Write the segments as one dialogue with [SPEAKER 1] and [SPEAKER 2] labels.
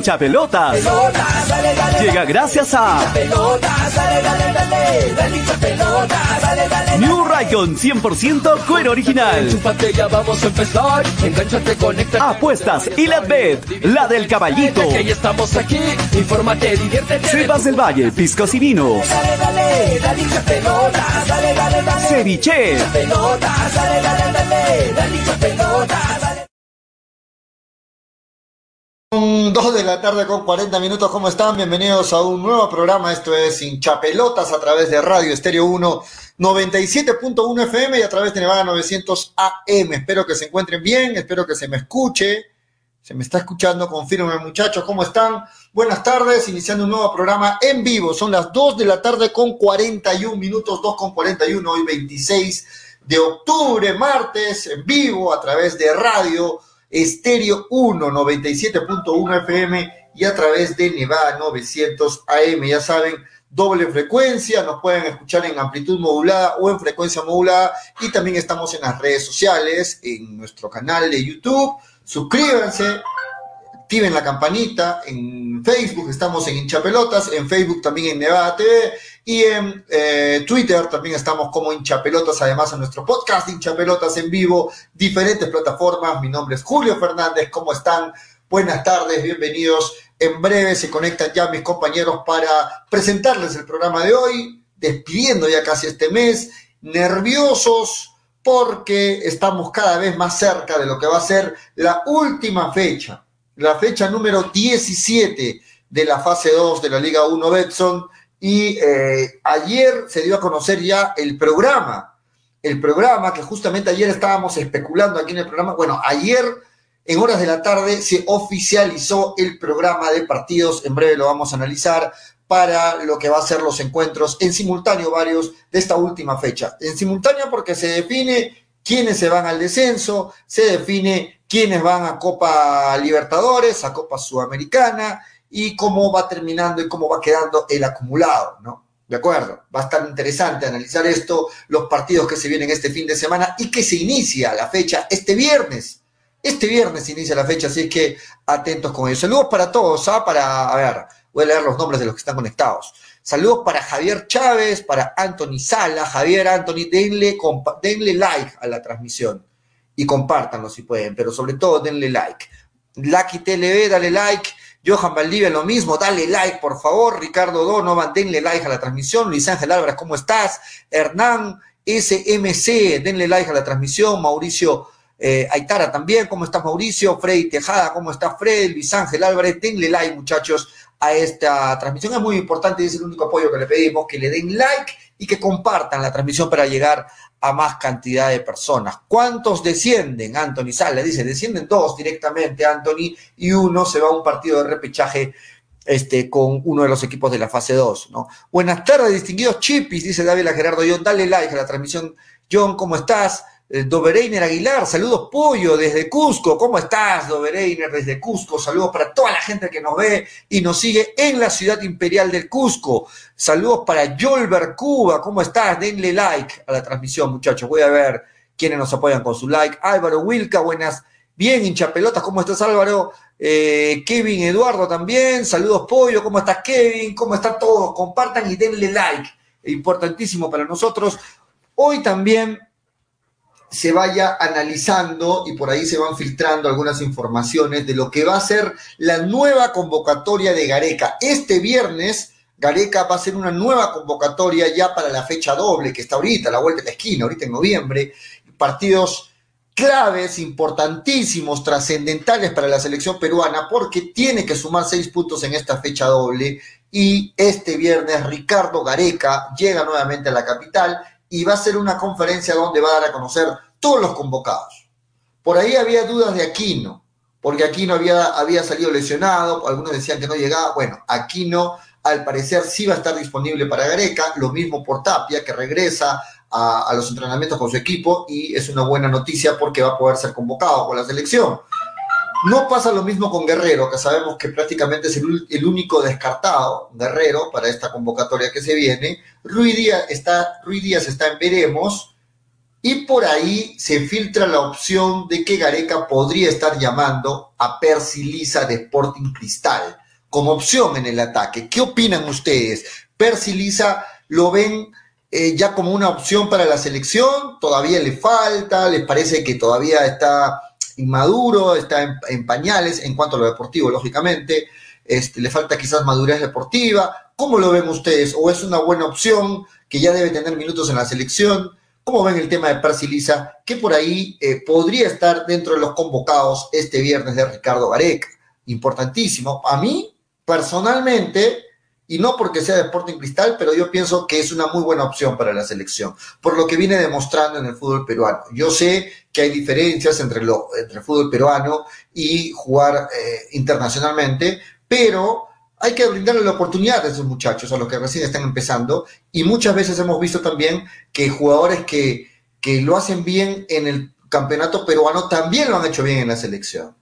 [SPEAKER 1] hincha pelotas. Llega gracias a New Raycon 100% cuero original. Apuestas y la bet, la del caballito. Cepas del Valle, piscos y vinos.
[SPEAKER 2] Dale, Dale.
[SPEAKER 3] Dos de la tarde con 40 minutos, ¿cómo están? Bienvenidos a un nuevo programa, esto es Hinchapelotas a través de Radio Estéreo 1, 97.1 FM y a través de Nevada 900 AM. Espero que se encuentren bien, espero que se me escuche, se me está escuchando, confirmen muchachos, ¿cómo están? Buenas tardes, iniciando un nuevo programa en vivo, son las 2 de la tarde con 41 minutos, 2 con 41, hoy 26 de octubre, martes, en vivo a través de Radio Estéreo 1, 97.1 FM y a través de Nevada 900 AM. Ya saben, doble frecuencia, nos pueden escuchar en amplitud modulada o en frecuencia modulada y también estamos en las redes sociales, en nuestro canal de YouTube. Suscríbanse, activen la campanita, en Facebook estamos en Hinchapelotas, en Facebook también en Nevada TV y en eh, Twitter también estamos como Hinchapelotas, además en nuestro podcast Hinchapelotas en vivo, diferentes plataformas. Mi nombre es Julio Fernández, ¿cómo están? Buenas tardes, bienvenidos. En breve se conectan ya mis compañeros para presentarles el programa de hoy, despidiendo ya casi este mes, nerviosos porque estamos cada vez más cerca de lo que va a ser la última fecha, la fecha número 17 de la fase 2 de la Liga 1 Betson y eh, ayer se dio a conocer ya el programa, el programa que justamente ayer estábamos especulando aquí en el programa. Bueno, ayer en horas de la tarde se oficializó el programa de partidos, en breve lo vamos a analizar para lo que va a ser los encuentros en simultáneo varios de esta última fecha. En simultáneo porque se define quiénes se van al descenso, se define quiénes van a Copa Libertadores, a Copa Sudamericana, y cómo va terminando y cómo va quedando el acumulado, ¿no? De acuerdo, va a estar interesante analizar esto, los partidos que se vienen este fin de semana y que se inicia la fecha este viernes. Este viernes se inicia la fecha, así que atentos con ello. Saludos para todos, ¿ah? Para, a ver, voy a leer los nombres de los que están conectados. Saludos para Javier Chávez, para Anthony Sala, Javier Anthony, denle, denle like a la transmisión y compártanlo si pueden, pero sobre todo denle like. Lucky TLB, dale like. Johan Valdivia, lo mismo, dale like, por favor. Ricardo Donovan, denle like a la transmisión. Luis Ángel Álvarez, ¿cómo estás? Hernán SMC, denle like a la transmisión. Mauricio eh, Aitara también, ¿cómo estás, Mauricio? Freddy Tejada, ¿cómo estás, Fred? Luis Ángel Álvarez, denle like, muchachos, a esta transmisión. Es muy importante es el único apoyo que le pedimos, que le den like y que compartan la transmisión para llegar a más cantidad de personas. ¿Cuántos descienden? Anthony Sala dice, descienden dos directamente, Anthony, y uno se va a un partido de repechaje este, con uno de los equipos de la fase 2, ¿no? Buenas tardes, distinguidos chipis, dice David Gerardo John, dale like a la transmisión. John, ¿cómo estás? Eh, Dobereiner Aguilar, saludos Pollo desde Cusco. ¿Cómo estás, Dobereiner desde Cusco? Saludos para toda la gente que nos ve y nos sigue en la ciudad imperial del Cusco. Saludos para Yolber Cuba. ¿Cómo estás? Denle like a la transmisión, muchachos. Voy a ver quiénes nos apoyan con su like. Álvaro Wilca, buenas. Bien, hincha pelotas, ¿cómo estás, Álvaro? Eh, Kevin Eduardo también. Saludos, Pollo. ¿Cómo estás, Kevin? ¿Cómo están todos? Compartan y denle like. Importantísimo para nosotros. Hoy también se vaya analizando y por ahí se van filtrando algunas informaciones de lo que va a ser la nueva convocatoria de Gareca. Este viernes, Gareca va a hacer una nueva convocatoria ya para la fecha doble, que está ahorita, la vuelta de la esquina, ahorita en noviembre. Partidos claves, importantísimos, trascendentales para la selección peruana, porque tiene que sumar seis puntos en esta fecha doble. Y este viernes Ricardo Gareca llega nuevamente a la capital y va a ser una conferencia donde va a dar a conocer todos los convocados. Por ahí había dudas de Aquino, porque Aquino había, había salido lesionado, algunos decían que no llegaba. Bueno, Aquino al parecer sí va a estar disponible para Gareca, lo mismo por Tapia, que regresa a, a, los entrenamientos con su equipo y es una buena noticia porque va a poder ser convocado con la selección. No pasa lo mismo con Guerrero, que sabemos que prácticamente es el, único descartado, Guerrero, para esta convocatoria que se viene. Ruiz Díaz está, Ruiz Díaz está en veremos. Y por ahí se filtra la opción de que Gareca podría estar llamando a Percy Lisa de Sporting Cristal como opción en el ataque. ¿Qué opinan ustedes? Percy Lisa lo ven eh, ya como una opción para la selección, todavía le falta, les parece que todavía está inmaduro, está en, pañales en cuanto a lo deportivo, lógicamente, este, le falta quizás madurez deportiva. ¿Cómo lo ven ustedes? ¿O es una buena opción que ya debe tener minutos en la selección? ¿Cómo ven el tema de Percy Lisa, que por ahí eh, podría estar dentro de los convocados este viernes de Ricardo Gareca? Importantísimo. A mí, personalmente, y no porque sea de Sporting Cristal, pero yo pienso que es una muy buena opción para la selección, por lo que viene demostrando en el fútbol peruano. Yo sé que hay diferencias entre, lo, entre el fútbol peruano y jugar eh, internacionalmente, pero hay que brindarle la oportunidad a esos muchachos, a los que recién están empezando, y muchas veces hemos visto también que jugadores que, que lo hacen bien en el campeonato peruano también lo han hecho bien en la selección.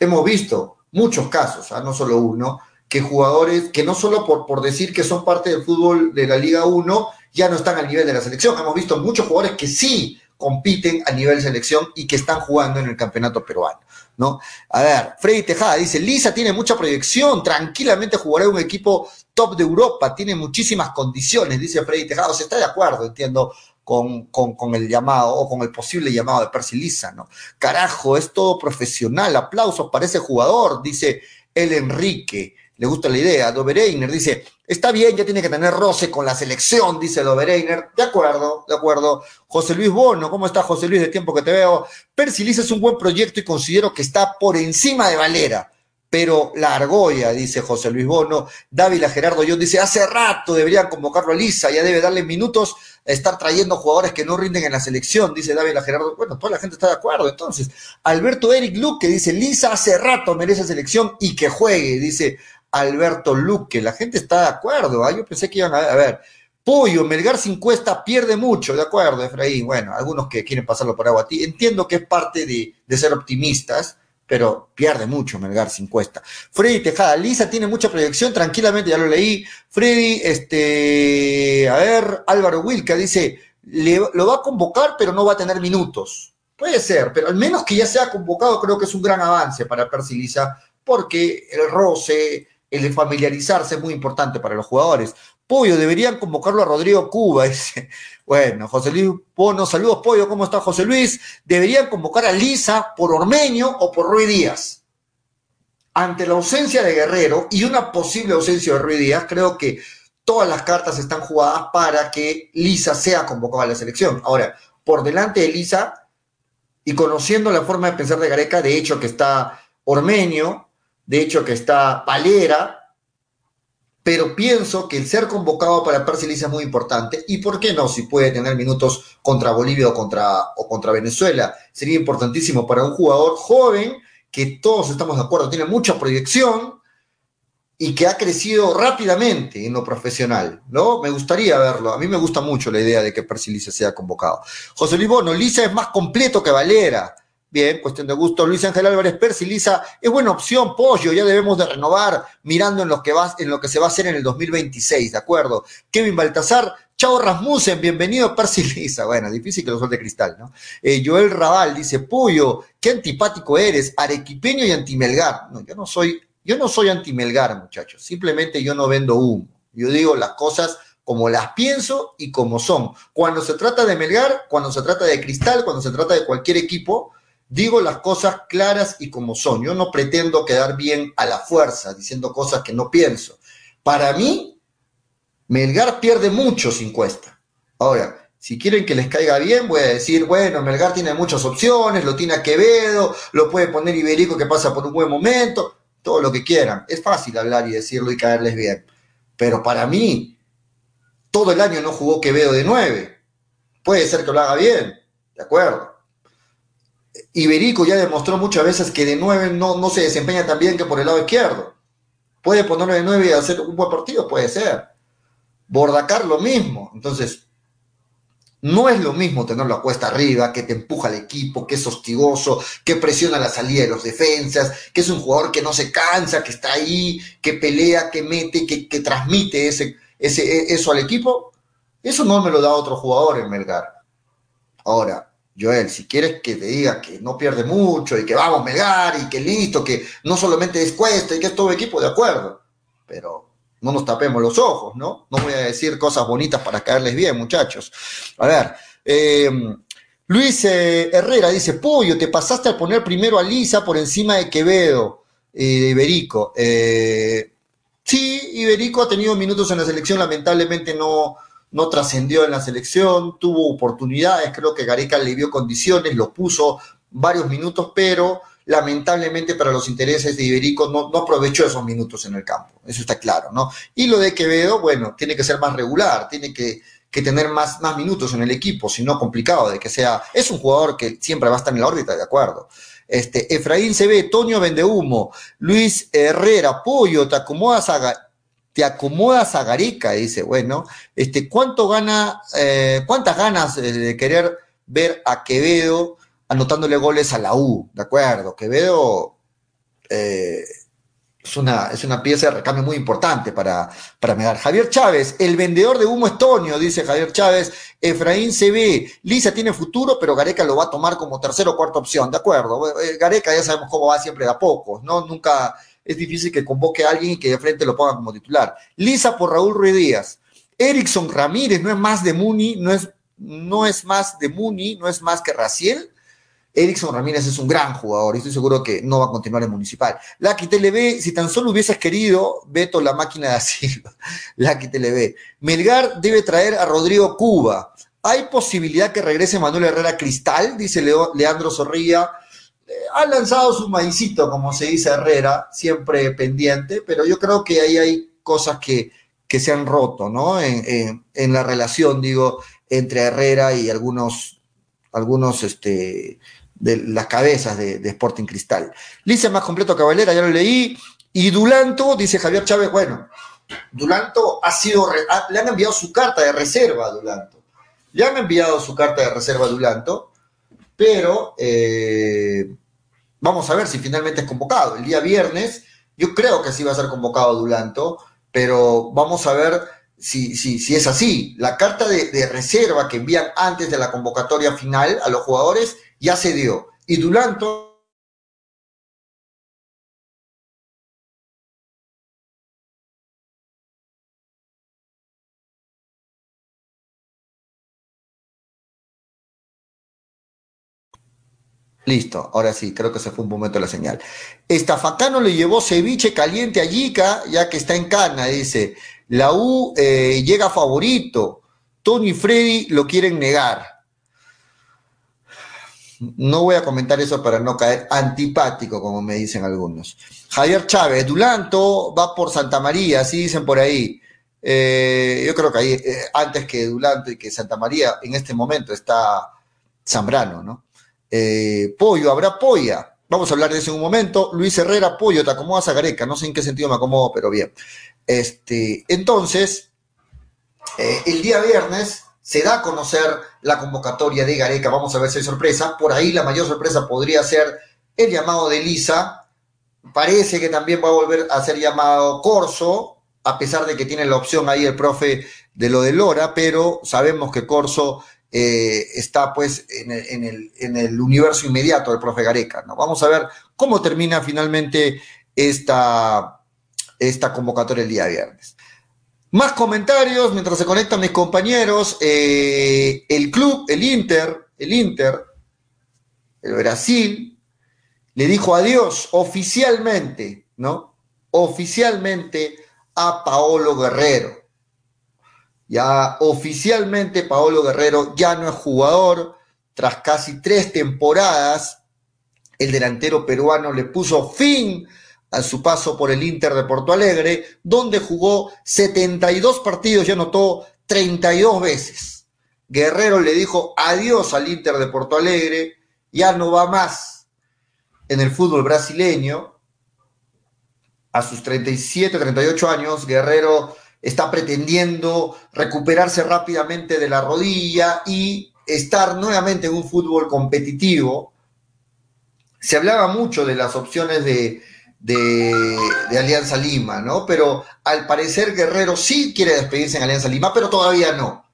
[SPEAKER 3] Hemos visto muchos casos, ¿ah? no solo uno, que jugadores que no solo por, por decir que son parte del fútbol de la Liga 1 ya no están al nivel de la selección. Hemos visto muchos jugadores que sí compiten a nivel selección y que están jugando en el campeonato peruano. ¿no? A ver, Freddy Tejada dice, Lisa tiene mucha proyección, tranquilamente jugará un equipo top de Europa, tiene muchísimas condiciones, dice Freddy Tejada, o sea, está de acuerdo, entiendo, con, con, con, el llamado o con el posible llamado de Percy Lisa, ¿no? Carajo, es todo profesional, aplausos para ese jugador, dice el Enrique le gusta la idea. Dobereiner dice, está bien, ya tiene que tener roce con la selección, dice Dobereiner. De acuerdo, de acuerdo. José Luis Bono, ¿cómo está José Luis? De tiempo que te veo. Persilis es un buen proyecto y considero que está por encima de Valera pero la argolla, dice José Luis Bono. Dávila Gerardo John dice, hace rato deberían convocarlo a Lisa, ya debe darle minutos a estar trayendo jugadores que no rinden en la selección, dice Dávila Gerardo. Bueno, toda la gente está de acuerdo. Entonces, Alberto Eric Luque dice, Lisa hace rato merece selección y que juegue, dice Alberto Luque. La gente está de acuerdo. ¿ah? Yo pensé que iban a, a ver. Pollo, Melgar sin cuesta pierde mucho, de acuerdo, Efraín. Bueno, algunos que quieren pasarlo por agua a ti. Entiendo que es parte de, de ser optimistas, pero pierde mucho Melgar sin cuesta. Freddy Tejada, Lisa tiene mucha proyección, tranquilamente, ya lo leí. Freddy, este, a ver, Álvaro Wilca dice, lo va a convocar, pero no va a tener minutos. Puede ser, pero al menos que ya sea convocado, creo que es un gran avance para Percy Lisa, porque el roce, el familiarizarse es muy importante para los jugadores. Pollo, deberían convocarlo a Rodrigo Cuba. Bueno, José Luis Bono, saludos, Pollo, ¿cómo está José Luis? Deberían convocar a Lisa por Ormeño o por Ruiz Díaz. Ante la ausencia de Guerrero y una posible ausencia de Ruiz Díaz, creo que todas las cartas están jugadas para que Lisa sea convocada a la selección. Ahora, por delante de Lisa, y conociendo la forma de pensar de Gareca, de hecho que está Ormeño, de hecho que está Palera, pero pienso que el ser convocado para Percy es muy importante. ¿Y por qué no? Si puede tener minutos contra Bolivia o contra, o contra Venezuela. Sería importantísimo para un jugador joven que todos estamos de acuerdo, tiene mucha proyección y que ha crecido rápidamente en lo profesional, ¿no? Me gustaría verlo. A mí me gusta mucho la idea de que Percy sea convocado. José Luis Bono, Lisa es más completo que Valera. Bien, cuestión de gusto. Luis Ángel Álvarez Percy, Lisa, es buena opción, pollo, ya debemos de renovar mirando en lo que va, en lo que se va a hacer en el 2026, ¿de acuerdo? Kevin Baltasar, chao Rasmussen, bienvenido Percy Lisa. Bueno, difícil que lo suelte cristal, ¿no? Eh, Joel Raval dice, Pollo, qué antipático eres, arequipeño y antimelgar. No, yo no soy, yo no soy antimelgar, muchachos. Simplemente yo no vendo humo. Yo digo las cosas como las pienso y como son. Cuando se trata de Melgar, cuando se trata de Cristal, cuando se trata de cualquier equipo, Digo las cosas claras y como son. Yo no pretendo quedar bien a la fuerza diciendo cosas que no pienso. Para mí, Melgar pierde mucho sin cuesta. Ahora, si quieren que les caiga bien, voy a decir, bueno, Melgar tiene muchas opciones, lo tiene a Quevedo, lo puede poner Iberico que pasa por un buen momento, todo lo que quieran. Es fácil hablar y decirlo y caerles bien. Pero para mí, todo el año no jugó Quevedo de nueve. Puede ser que lo haga bien, de acuerdo. Iberico ya demostró muchas veces que de nueve no, no se desempeña tan bien que por el lado izquierdo. Puede ponerlo de nueve y hacer un buen partido, puede ser. Bordacar lo mismo. Entonces, no es lo mismo tenerlo a cuesta arriba, que te empuja al equipo, que es hostigoso, que presiona la salida de los defensas, que es un jugador que no se cansa, que está ahí, que pelea, que mete, que, que transmite ese, ese, eso al equipo. Eso no me lo da otro jugador en Melgar. Ahora, Joel, si quieres que te diga que no pierde mucho y que vamos Melgar y que listo, que no solamente es Cuesta y que es todo equipo, de acuerdo. Pero no nos tapemos los ojos, ¿no? No voy a decir cosas bonitas para caerles bien, muchachos. A ver, eh, Luis eh, Herrera dice, Pollo, te pasaste al poner primero a Lisa por encima de Quevedo, eh, de Iberico. sí, Iberico ha tenido minutos en la selección, lamentablemente no, no trascendió en la selección, tuvo oportunidades, creo que Gareca le dio condiciones, lo puso varios minutos, pero lamentablemente para los intereses de Iberico no, aprovechó esos minutos en el campo, eso está claro, ¿no? Y lo de Quevedo, bueno, tiene que ser más regular, tiene que, que tener más, más minutos en el equipo, si no complicado de que sea, es un jugador que siempre va a estar en la órbita, de acuerdo. Este, Efraín CB, Toño Vendehumo, Luis Herrera, Pollo, te acomodas a, te acomodas a Gareca, dice, bueno, este, ¿cuánto gana, eh, cuántas ganas de querer ver a Quevedo anotándole goles a la U? De acuerdo, Quevedo eh, es, una, es una pieza de recambio muy importante para, para Megar. Javier Chávez, el vendedor de humo estonio, dice Javier Chávez, Efraín CB, Lisa tiene futuro, pero Gareca lo va a tomar como tercera o cuarta opción, de acuerdo. Eh, Gareca ya sabemos cómo va siempre de a ¿no? Nunca es difícil que convoque a alguien y que de frente lo ponga como titular. Lisa por Raúl Ruiz Díaz. Erickson Ramírez no es más de Muni, no es, no es más de Muni, no es más que Raciel. Erickson Ramírez es un gran jugador y estoy seguro que no va a continuar en Municipal. Lucky TLB, si tan solo hubieses querido, Beto la máquina de asilo. Lucky TLB. Melgar debe traer a Rodrigo Cuba. ¿Hay posibilidad que regrese Manuel Herrera Cristal? Dice Leandro Zorrilla ha lanzado su maicito, como se dice Herrera, siempre pendiente, pero yo creo que ahí hay cosas que, que se han roto, ¿no? En, la relación, digo, entre Herrera y algunos, algunos, este, de las cabezas de, Sporting Cristal. Lice más completo Caballera, ya lo leí. Y Dulanto, dice Javier Chávez, bueno, Dulanto ha sido, le han enviado su carta de reserva a Dulanto. Le han enviado su carta de reserva a Dulanto pero eh, vamos a ver si finalmente es convocado. El día viernes, yo creo que sí va a ser convocado Dulanto, pero vamos a ver si, si, si es así. La carta de, de, reserva que envían antes de la convocatoria final a los jugadores ya se dio. Y Dulanto Listo, ahora sí, creo que se fue un momento la señal. Estafacano le llevó ceviche caliente a Yica, ya que está en Cana, dice. La U eh, llega favorito. Tony y Freddy lo quieren negar. No voy a comentar eso para no caer antipático, como me dicen algunos. Javier Chávez, Dulanto va por Santa María, así dicen por ahí. Eh, yo creo que ahí, eh, antes que Dulanto y que Santa María, en este momento está Zambrano, ¿no? Eh, pollo, habrá polla. Vamos a hablar de eso en un momento. Luis Herrera, pollo, te acomodas a Gareca. No sé en qué sentido me acomodo, pero bien. Este, entonces, eh, el día viernes se da a conocer la convocatoria de Gareca. Vamos a ver si hay sorpresa. Por ahí la mayor sorpresa podría ser el llamado de Lisa. Parece que también va a volver a ser llamado Corso, a pesar de que tiene la opción ahí el profe de lo de Lora, pero sabemos que Corso eh, está pues en el, en, el, universo inmediato del profe Gareca. ¿no? Vamos a ver cómo termina finalmente esta, esta convocatoria el día viernes. Más comentarios mientras se conectan mis compañeros. Eh, el club, el Inter, el Inter, el Brasil, le dijo adiós oficialmente, ¿no? Oficialmente a Paolo Guerrero. Ya oficialmente Paolo Guerrero ya no es jugador. Tras casi tres temporadas, el delantero peruano le puso fin a su paso por el Inter de Porto Alegre, donde jugó 72 partidos y anotó 32 veces. Guerrero le dijo adiós al Inter de Porto Alegre, ya no va más en el fútbol brasileño. A sus 37, 38 años, Guerrero está pretendiendo recuperarse rápidamente de la rodilla y estar nuevamente en un fútbol competitivo. Se hablaba mucho de las opciones de, de, Alianza Lima, ¿no? Pero al parecer Guerrero sí quiere despedirse en Alianza Lima, pero todavía no.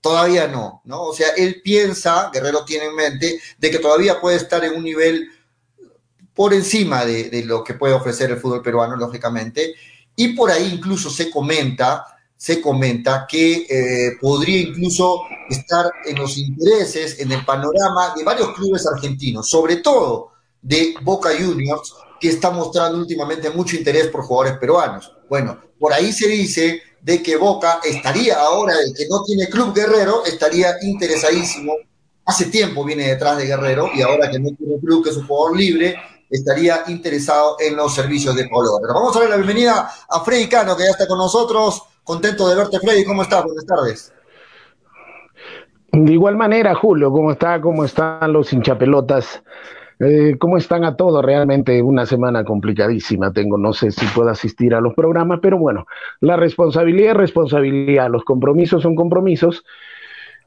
[SPEAKER 3] todavía no, ¿no? O sea, él piensa, Guerrero tiene en mente, de que todavía puede estar en un nivel por encima de, lo que puede ofrecer el fútbol peruano, lógicamente, y por ahí incluso se comenta, se comenta que eh, podría incluso estar en los intereses, en el panorama de varios clubes argentinos, sobre todo de Boca Juniors, que está mostrando últimamente mucho interés por jugadores peruanos. Bueno, por ahí se dice de que Boca estaría ahora, el que no tiene club guerrero, estaría interesadísimo. Hace tiempo viene detrás de Guerrero y ahora que no tiene club, que es un jugador libre, estaría interesado en los servicios de Polo. Pero vamos a dar la bienvenida a Freddy Cano, que ya está con nosotros. Contento de verte, Freddy. ¿Cómo estás? Buenas tardes.
[SPEAKER 4] De igual manera, Julio, ¿cómo está? ¿Cómo están los hinchapelotas? Eh, ¿Cómo están a todos? Realmente una semana complicadísima tengo. No sé si puedo asistir a los programas, pero bueno, la responsabilidad es responsabilidad, los compromisos son compromisos.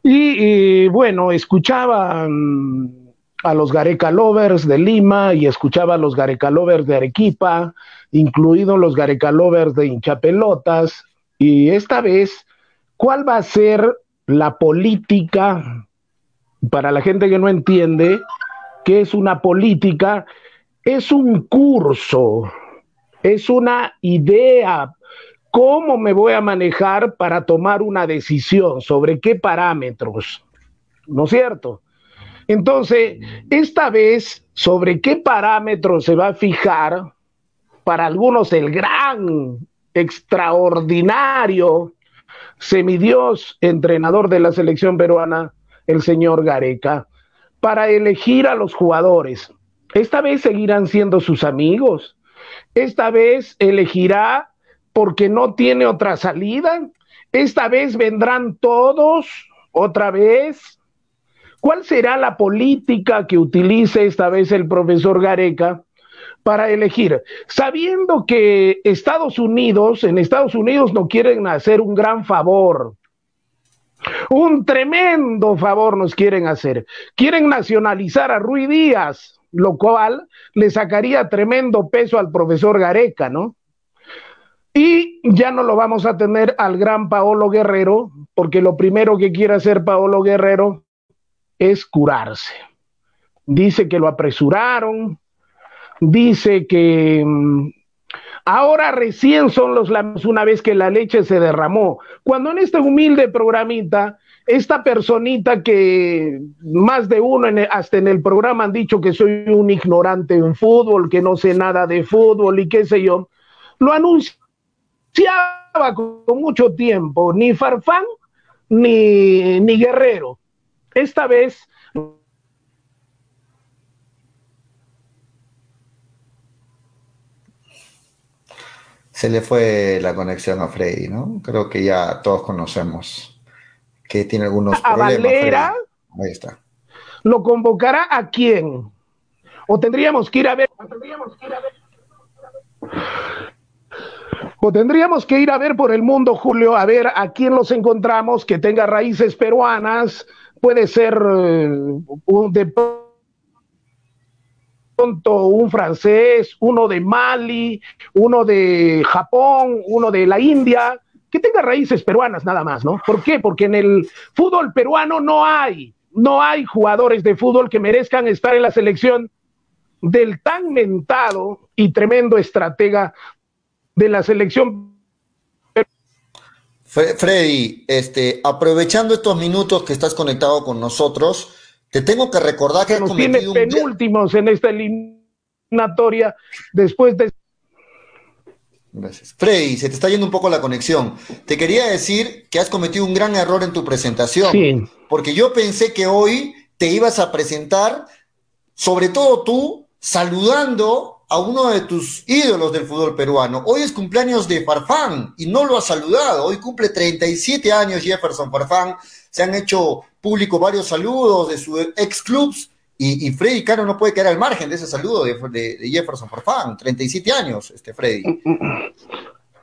[SPEAKER 4] Y, bueno, escuchaba mm, a los Gareca Lovers de Lima y escuchaba a los Gareca Lovers de Arequipa, incluidos los Gareca Lovers de Hinchapelotas. Y esta vez, ¿cuál va a ser la política para la gente que no entiende? que es una política, es un curso, es una idea, cómo me voy a manejar para tomar una decisión, sobre qué parámetros, ¿no es cierto? Entonces, esta vez, sobre qué parámetros se va a fijar, para algunos el gran, extraordinario, semidios entrenador de la selección peruana, el señor Gareca para elegir a los jugadores. Esta vez seguirán siendo sus amigos. Esta vez elegirá porque no tiene otra salida. Esta vez vendrán todos otra vez. ¿Cuál será la política que utilice esta vez el profesor Gareca para elegir? Sabiendo que Estados Unidos, en Estados Unidos no quieren hacer un gran favor un tremendo favor nos quieren hacer. Quieren nacionalizar a Rui Díaz, lo cual le sacaría tremendo peso al profesor Gareca, ¿no? Y ya no lo vamos a tener al gran Paolo Guerrero, porque lo primero que quiere hacer Paolo Guerrero es curarse. Dice que lo apresuraron, dice que mm, Ahora recién son los lamentos una vez que la leche se derramó. Cuando en este humilde programita, esta personita que más de uno hasta en el programa han dicho que soy un ignorante en fútbol, que no sé nada de fútbol y qué sé yo, lo anunciaba con mucho tiempo, ni Farfán ni, ni Guerrero. Esta vez
[SPEAKER 3] se le fue la conexión a Freddy, ¿no? Creo que ya todos conocemos que tiene algunos
[SPEAKER 4] ¿A
[SPEAKER 3] problemas.
[SPEAKER 4] Valera?
[SPEAKER 3] Ahí está.
[SPEAKER 4] ¿Lo convocará a quién? O tendríamos que ir a ver. O tendríamos que ir a ver. O tendríamos que ir a ver por el mundo, Julio, a ver a quién los encontramos que tenga raíces peruanas. Puede ser eh, un de un francés, uno de Mali, uno de Japón, uno de la India, que tenga raíces peruanas nada más, ¿no? ¿Por qué? Porque en el fútbol peruano no hay, no hay jugadores de fútbol que merezcan estar en la selección del tan mentado y tremendo estratega de la selección.
[SPEAKER 3] Freddy, este, aprovechando estos minutos que estás conectado con nosotros, te tengo que recordar que,
[SPEAKER 4] nos tiene penúltimos en esta eliminatoria después de
[SPEAKER 3] Gracias. Freddy, se te está yendo un poco la conexión. Te quería decir que has cometido un gran error en tu presentación.
[SPEAKER 4] Sí.
[SPEAKER 3] Porque yo pensé que hoy te ibas a presentar, sobre todo tú, saludando a uno de tus ídolos del fútbol peruano. Hoy es cumpleaños de Farfán y no lo has saludado. Hoy cumple 37 años Jefferson Farfán. Se han hecho público varios saludos de sus ex clubs y, Freddy Caro no puede quedar al margen de ese saludo de, de, Jefferson Farfán, 37 años, este Freddy.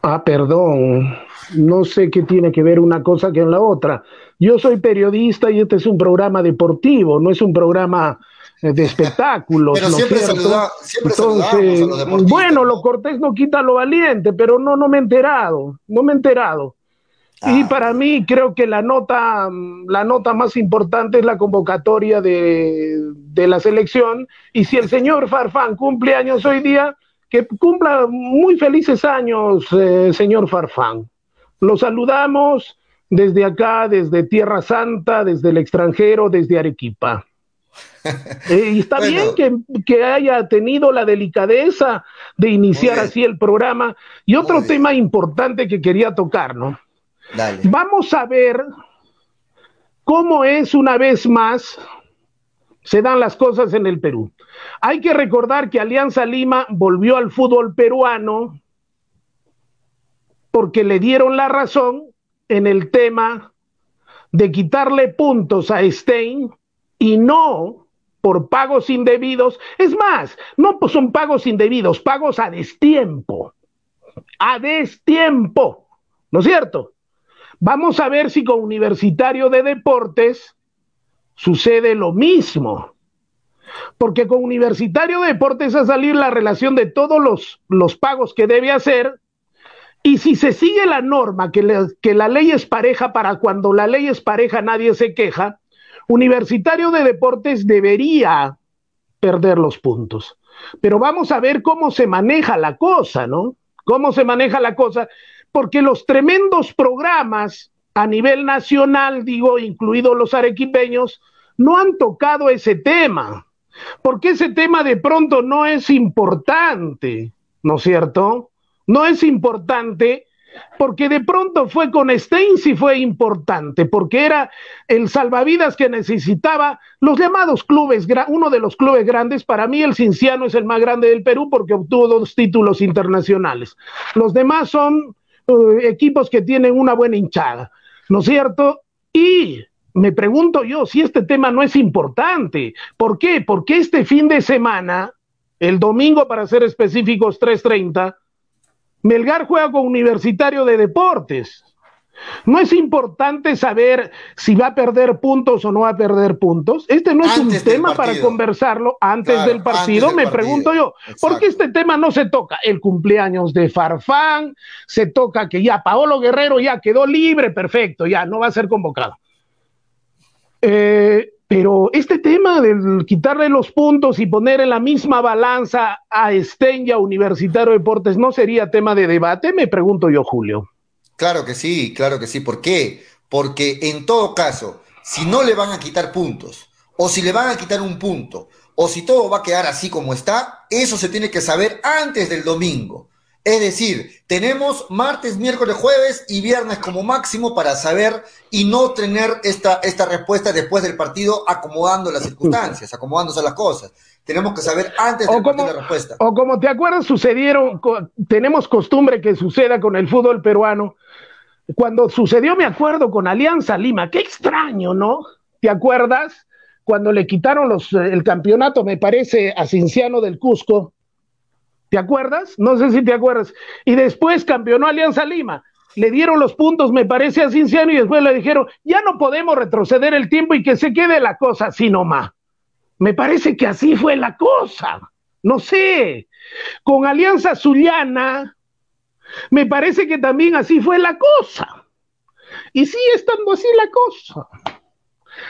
[SPEAKER 4] Ah, perdón, no sé qué tiene que ver una cosa con la otra. Yo soy periodista y este es un programa deportivo, no es un programa de espectáculos.
[SPEAKER 3] pero siempre, saluda, siempre
[SPEAKER 4] Bueno, lo cortés no quita lo valiente, pero no, no me he enterado, no me he enterado. y ah. para mí creo que la nota, la nota más importante es la convocatoria de, la selección. Y si el señor Farfán cumple años hoy día, que cumpla muy felices años, eh, señor Farfán. Lo saludamos desde acá, desde Tierra Santa, desde el extranjero, desde Arequipa. Eh, y está bien que, que, haya tenido la delicadeza de iniciar así el programa. Y otro tema importante que quería tocar, ¿no? Vamos a ver cómo es una vez más se dan las cosas en el Perú. Hay que recordar que Alianza Lima volvió al fútbol peruano porque le dieron la razón en el tema de quitarle puntos a Stein y no por pagos indebidos. Es más, no pues son pagos indebidos, pagos a destiempo. A destiempo. ¿No es cierto? Vamos a ver si con Universitario de Deportes sucede lo mismo. Porque con Universitario de Deportes a salir la relación de todos los, los pagos que debe hacer. Y si se sigue la norma, que, que la ley es pareja para cuando la ley es pareja nadie se queja, Universitario de Deportes debería perder los puntos. Pero vamos a ver cómo se maneja la cosa, ¿no? Cómo se maneja la cosa porque los tremendos programas a nivel nacional, digo, incluidos los arequipeños, no han tocado ese tema, porque ese tema de pronto no es importante, ¿no es cierto? No es importante porque de pronto fue con Stein sí fue importante, porque era el salvavidas que necesitaba los llamados clubes, uno de los clubes grandes, para mí el Cinciano es el más grande del Perú porque obtuvo dos títulos internacionales. Los demás son eh, equipos que tienen una buena hinchada, ¿no es cierto? Y me pregunto yo si este tema no es importante. ¿Por qué? Porque este fin de semana, el domingo para ser específicos 3.30, Melgar juega con Universitario de Deportes. No es importante saber si va a perder puntos o no va a perder puntos. Este no es un tema para conversarlo antes del partido. Me pregunto yo, ¿por qué este tema no se toca? El cumpleaños de Farfán, se toca que ya Paolo Guerrero ya quedó libre, perfecto, ya no va a ser convocado. Eh, pero este tema de quitarle los puntos y poner en la misma balanza a Estenya Universitario de Deportes no sería tema de debate, me pregunto yo, Julio.
[SPEAKER 3] Claro que sí, claro que sí. ¿Por qué? Porque en todo caso, si no le van a quitar puntos, o si le van a quitar un punto, o si todo va a quedar así como está, eso se tiene que saber antes del domingo. Es decir, tenemos martes, miércoles, jueves y viernes como máximo para saber y no tener esta, esta respuesta después del partido acomodando las circunstancias, acomodándose las cosas. Tenemos que saber antes de la respuesta.
[SPEAKER 4] O como te acuerdas, sucedieron, tenemos costumbre que suceda con el fútbol peruano, cuando sucedió, me acuerdo, con Alianza Lima, qué extraño, ¿no? ¿Te acuerdas? Cuando le quitaron los, eh, el campeonato, me parece, a Cinciano del Cusco. ¿Te acuerdas? No sé si te acuerdas. Y después campeonó Alianza Lima. Le dieron los puntos, me parece, a Cinciano y después le dijeron, ya no podemos retroceder el tiempo y que se quede la cosa así nomás. Me parece que así fue la cosa. No sé. Con Alianza Zuliana, me parece que también así fue la cosa. Y sigue estando así la cosa.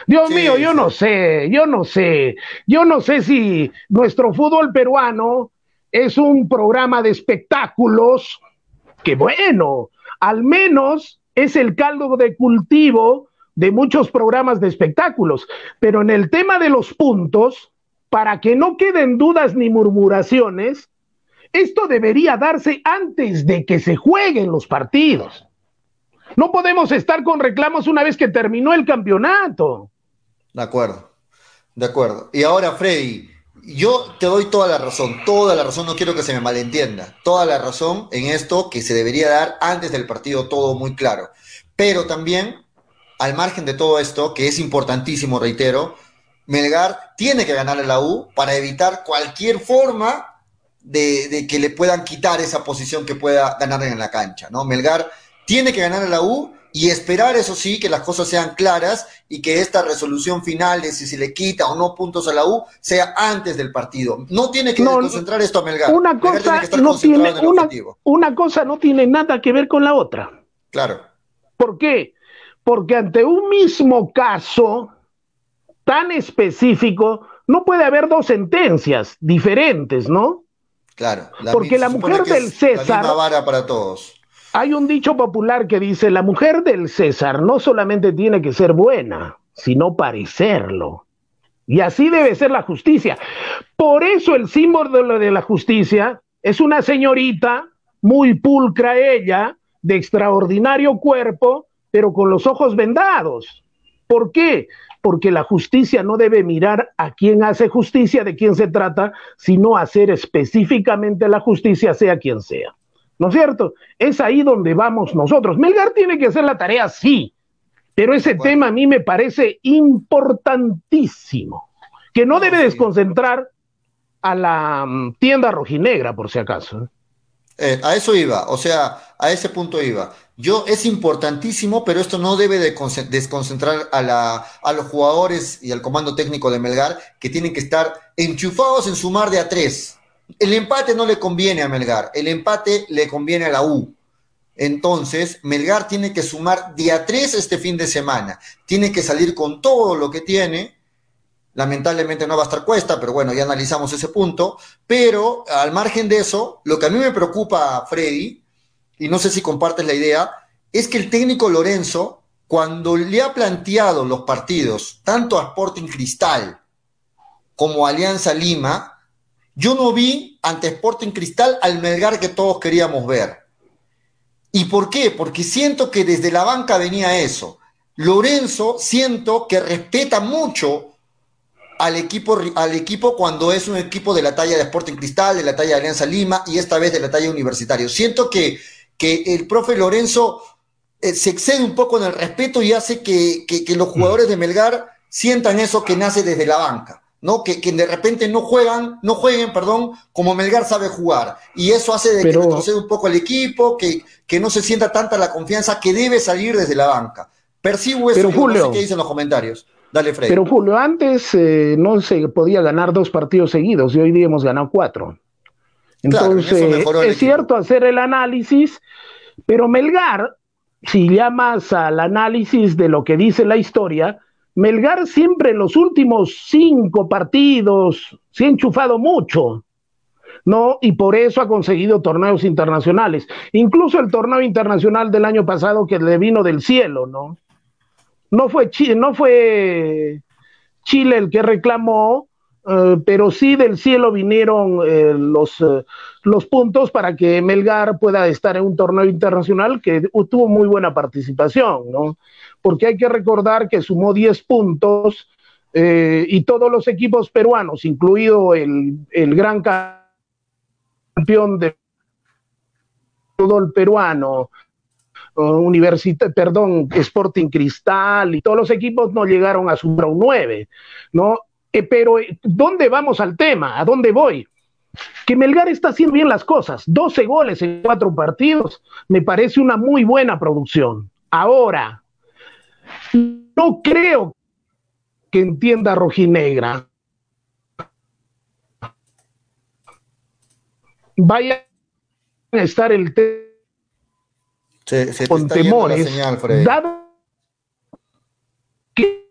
[SPEAKER 4] Dios mío, yo no sé, yo no sé, yo no sé si nuestro fútbol peruano es un programa de espectáculos, que bueno, al menos es el caldo de cultivo de muchos programas de espectáculos, pero en el tema de los puntos, para que no queden dudas ni murmuraciones, esto debería darse antes de que se jueguen los partidos. No podemos estar con reclamos una vez que terminó el campeonato.
[SPEAKER 3] De acuerdo, de acuerdo. Y ahora, Freddy, yo te doy toda la razón, toda la razón, no quiero que se me malentienda, toda la razón en esto que se debería dar antes del partido, todo muy claro. Pero también, al margen de todo esto, que es importantísimo, reitero, Melgar tiene que ganar a la U para evitar cualquier forma de, que le puedan quitar esa posición que pueda ganar en la cancha, ¿no? Melgar tiene que ganar a la U y esperar, eso sí, que las cosas sean claras y que esta resolución final de si se le quita o no puntos a la U sea antes del partido. No tiene que concentrar esto a Melgar.
[SPEAKER 4] Una cosa, no tiene, una, una cosa no tiene nada que ver con la otra.
[SPEAKER 3] Claro.
[SPEAKER 4] ¿Por qué? Porque ante un mismo caso tan específico, no puede haber dos sentencias diferentes, ¿no?
[SPEAKER 3] Claro.
[SPEAKER 4] Porque la mujer del César.
[SPEAKER 3] La vara para todos.
[SPEAKER 4] Hay un dicho popular que dice: la mujer del César no solamente tiene que ser buena, sino parecerlo. Y así debe ser la justicia. Por eso el símbolo de la justicia es una señorita muy pulcra ella, de extraordinario cuerpo, pero con los ojos vendados. ¿Por qué? Porque la justicia no debe mirar a quién hace justicia, de quién se trata, sino hacer específicamente la justicia, sea quien sea. ¿No es cierto? Es ahí donde vamos nosotros. Melgar tiene que hacer la tarea, sí, pero ese tema a mí me parece importantísimo, que no, debe desconcentrar a la mm, tienda rojinegra, por si acaso.
[SPEAKER 3] Eh, a eso iba, o sea, a ese punto iba. Yo es importantísimo, pero esto no debe de desconcentrar a, la, a los jugadores y al comando técnico de Melgar, que tienen que estar enchufados en sumar de a tres. El empate no le conviene a Melgar, el empate le conviene a la U. Entonces, Melgar tiene que sumar día tres este fin de semana. Tiene que salir con todo lo que tiene. Lamentablemente no va a estar cuesta, pero bueno, ya analizamos ese punto. Pero al margen de eso, lo que a mí me preocupa, Freddy, y no sé si compartes la idea, es que el técnico Lorenzo, cuando le ha planteado los partidos, tanto a Sporting Cristal como a Alianza Lima, yo no vi ante Sporting Cristal al Melgar que todos queríamos ver. ¿Y por qué? Porque siento que desde la banca venía eso. Lorenzo siento que respeta mucho al equipo, al equipo cuando es un equipo de la talla de Sporting Cristal, de la talla de Alianza Lima y esta vez de la talla Universitario. Siento que, que el profe Lorenzo eh, se excede un poco en el respeto y hace que, que los jugadores de Melgar sientan eso que nace desde la banca. ¿No? Que, que, de repente no juegan, no jueguen, perdón, como Melgar sabe jugar. Y eso hace de que retroceda un poco el equipo, que, que no se sienta tanta la confianza que debe salir desde la banca. Percibo eso,
[SPEAKER 4] pero Julio,
[SPEAKER 3] no sé qué dicen los comentarios. Dale, Freddy.
[SPEAKER 4] Pero Julio, antes eh, no se podía ganar dos partidos seguidos y hoy día hemos ganado cuatro. Entonces, es cierto hacer el análisis, pero Melgar, si llamas al análisis de lo que dice la historia, Melgar siempre en los últimos cinco partidos se ha enchufado mucho, ¿no? Y por eso ha conseguido torneos internacionales. Incluso el torneo internacional del año pasado que le vino del cielo, ¿no? No fue Chile, no fue Chile el que reclamó, eh, pero sí del cielo vinieron eh, los, eh, los puntos para que Melgar pueda estar en un torneo internacional que tuvo muy buena participación, ¿no? Porque hay que recordar que sumó 10 puntos eh, y todos los equipos peruanos, incluido el, gran campeón de fútbol peruano, Universidad, perdón, Sporting Cristal y todos los equipos no llegaron a sumar un 9, ¿no? Eh, pero, ¿dónde vamos al tema? ¿A dónde voy? Que Melgar está haciendo bien las cosas. 12 goles en cuatro partidos me parece una muy buena producción. Ahora, no creo que entienda rojinegra. Vaya a estar el
[SPEAKER 3] con temores, dado que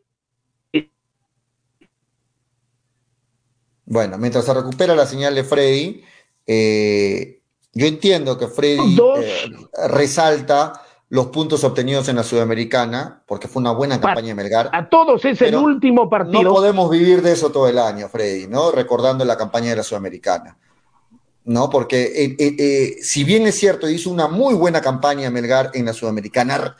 [SPEAKER 3] Bueno, mientras se recupera la señal de Freddy, eh, yo entiendo que Freddy eh, resalta los puntos obtenidos en la Sudamericana, porque fue una buena campaña de Melgar.
[SPEAKER 4] A todos es el último partido.
[SPEAKER 3] No podemos vivir de eso todo el año, Freddy, ¿no? Recordando la campaña de la Sudamericana. ¿No? Porque eh, eh, eh, si bien es cierto, hizo una muy buena campaña Melgar en la Sudamericana,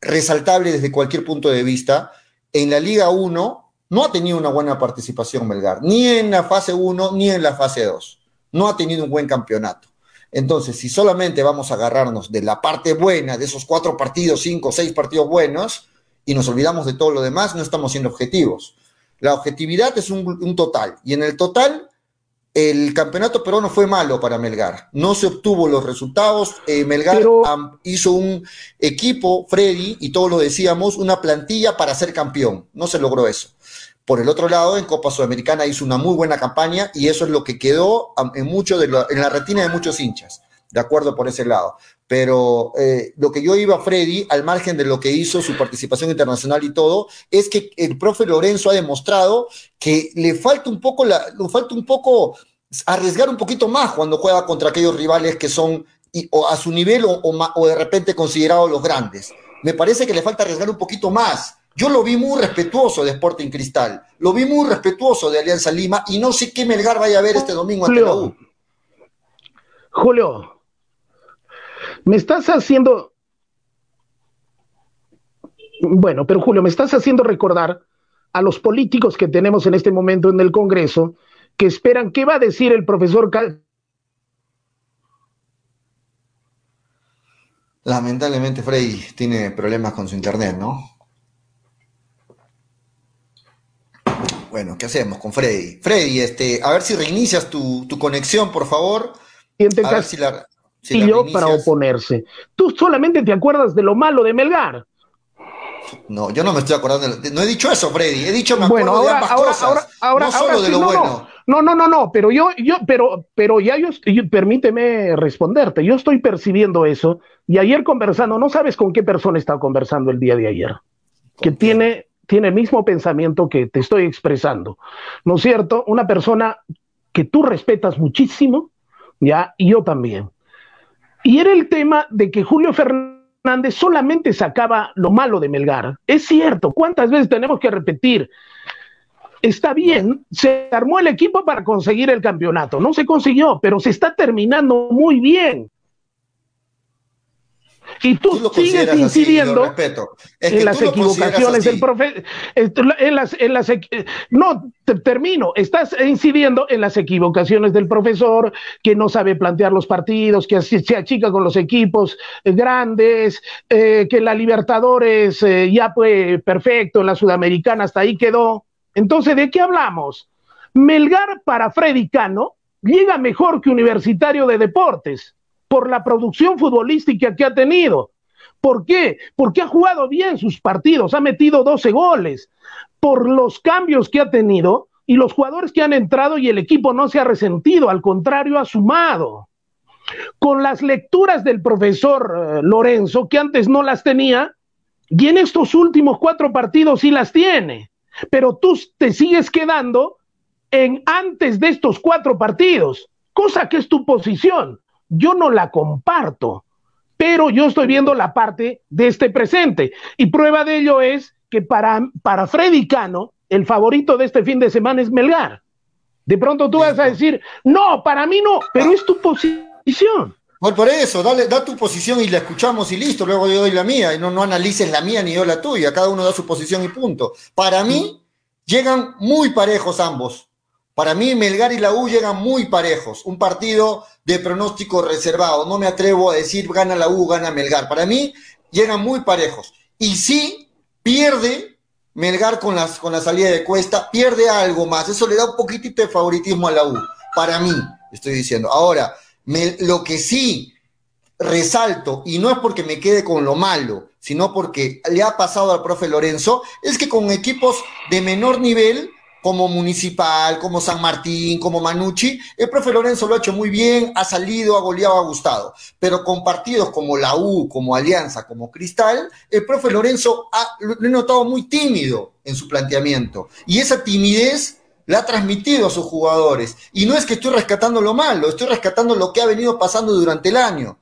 [SPEAKER 3] resaltable desde cualquier punto de vista, en la Liga 1 no ha tenido una buena participación Melgar, ni en la fase 1 ni en la fase 2. No ha tenido un buen campeonato. Entonces, si solamente vamos a agarrarnos de la parte buena, de esos cuatro partidos, cinco, seis partidos buenos, y nos olvidamos de todo lo demás, no estamos siendo objetivos. La objetividad es un, total, y en el total, el campeonato peruano fue malo para Melgar. No se obtuvo los resultados. Eh, Melgar hizo un equipo, Freddy, y todos lo decíamos, una plantilla para ser campeón. No se logró eso. Por el otro lado, en Copa Sudamericana hizo una muy buena campaña y eso es lo que quedó en, mucho de en la retina de muchos hinchas. de acuerdo por ese lado. Pero eh, lo que yo iba, Freddy, al margen de lo que hizo su participación internacional y todo, es que el profe Lorenzo ha demostrado que le falta un poco, la, le falta un poco arriesgar un poquito más cuando juega contra aquellos rivales que son a su nivel o, o, de repente considerados los grandes. Me parece que le falta arriesgar un poquito más. Yo lo vi muy respetuoso de Sporting Cristal, lo vi muy respetuoso de Alianza Lima y no sé qué Melgar vaya a ver este domingo ante la U.
[SPEAKER 4] Julio, me estás haciendo. Bueno, pero Julio, me estás haciendo recordar a los políticos que tenemos en este momento en el Congreso que esperan qué va a decir el profesor.
[SPEAKER 3] Lamentablemente, Freddy tiene problemas con su internet, ¿no? Bueno, ¿qué hacemos con Freddy? Freddy, este, a ver si reinicias tu, tu conexión, por favor.
[SPEAKER 4] A ver si la, y yo para oponerse. Tú solamente te acuerdas de lo malo de Melgar.
[SPEAKER 3] No, yo no me estoy acordando. no he dicho eso, Freddy. He dicho me bueno, ahora, ambas ahora, cosas, ahora, no solo de lo
[SPEAKER 4] no,
[SPEAKER 3] bueno.
[SPEAKER 4] No, no, no, no, pero yo, yo, pero, pero ya yo, permíteme responderte. Yo estoy percibiendo eso. Y ayer conversando, no sabes con qué persona estaba conversando el día de ayer. Que tiene, tiene el mismo pensamiento que te estoy expresando. ¿No es cierto? Una persona que tú respetas muchísimo, ya, y yo también y era el tema de que Julio Fernández solamente sacaba lo malo de Melgar. Es cierto, ¿cuántas veces tenemos que repetir? Está bien, se armó el equipo para conseguir el campeonato, no se consiguió, pero se está terminando muy bien. Y tú, sigues incidiendo en las equivocaciones del profe, en las, en las, no, termino, estás incidiendo en las equivocaciones del profesor, que no sabe plantear los partidos, que se achica con los equipos eh, grandes, eh, que la Libertadores eh, ya fue perfecto, en la Sudamericana hasta ahí quedó. Entonces, ¿de qué hablamos? Melgar para Freddy Cano llega mejor que Universitario de Deportes por la producción futbolística que ha tenido. ¿Por qué? Porque ha jugado bien sus partidos, ha metido 12 goles, por los cambios que ha tenido y los jugadores que han entrado y el equipo no se ha resentido, al contrario, ha sumado. Con las lecturas del profesor eh, Lorenzo, que antes no las tenía, y en estos últimos cuatro partidos sí las tiene, pero tú te sigues quedando en antes de estos cuatro partidos, cosa que es tu posición yo no la comparto, pero yo estoy viendo la parte de este presente. Y prueba de ello es que para, para Freddy Cano, el favorito de este fin de semana es Melgar. De pronto tú vas a decir, no, para mí no, pero es tu posición.
[SPEAKER 3] Bueno, por eso, dale, da tu posición y la escuchamos y listo, luego yo doy la mía, y no, no analices la mía ni yo la tuya, cada uno da su posición y punto. Para mí, llegan muy parejos ambos. Para mí, Melgar y la U llegan muy parejos. Un partido de pronóstico reservado. No me atrevo a decir gana la U, gana Melgar. Para mí, llegan muy parejos. Y si pierde Melgar con, las, con la salida de Cuesta, pierde algo más. Eso le da un poquitito de favoritismo a la U. Para mí, estoy diciendo. Ahora, lo que sí resalto, y no es porque me quede con lo malo, sino porque le ha pasado al profe Lorenzo, es que con equipos de menor nivel como Municipal, como San Martín, como Manucci, el profe Lorenzo lo ha hecho muy bien, ha salido, ha goleado, ha gustado. Pero con partidos como la U, como Alianza, como Cristal, el profe Lorenzo ha, lo he notado muy tímido en su planteamiento. Y esa timidez la ha transmitido a sus jugadores. Y no es que estoy rescatando lo malo, estoy rescatando lo que ha venido pasando durante el año.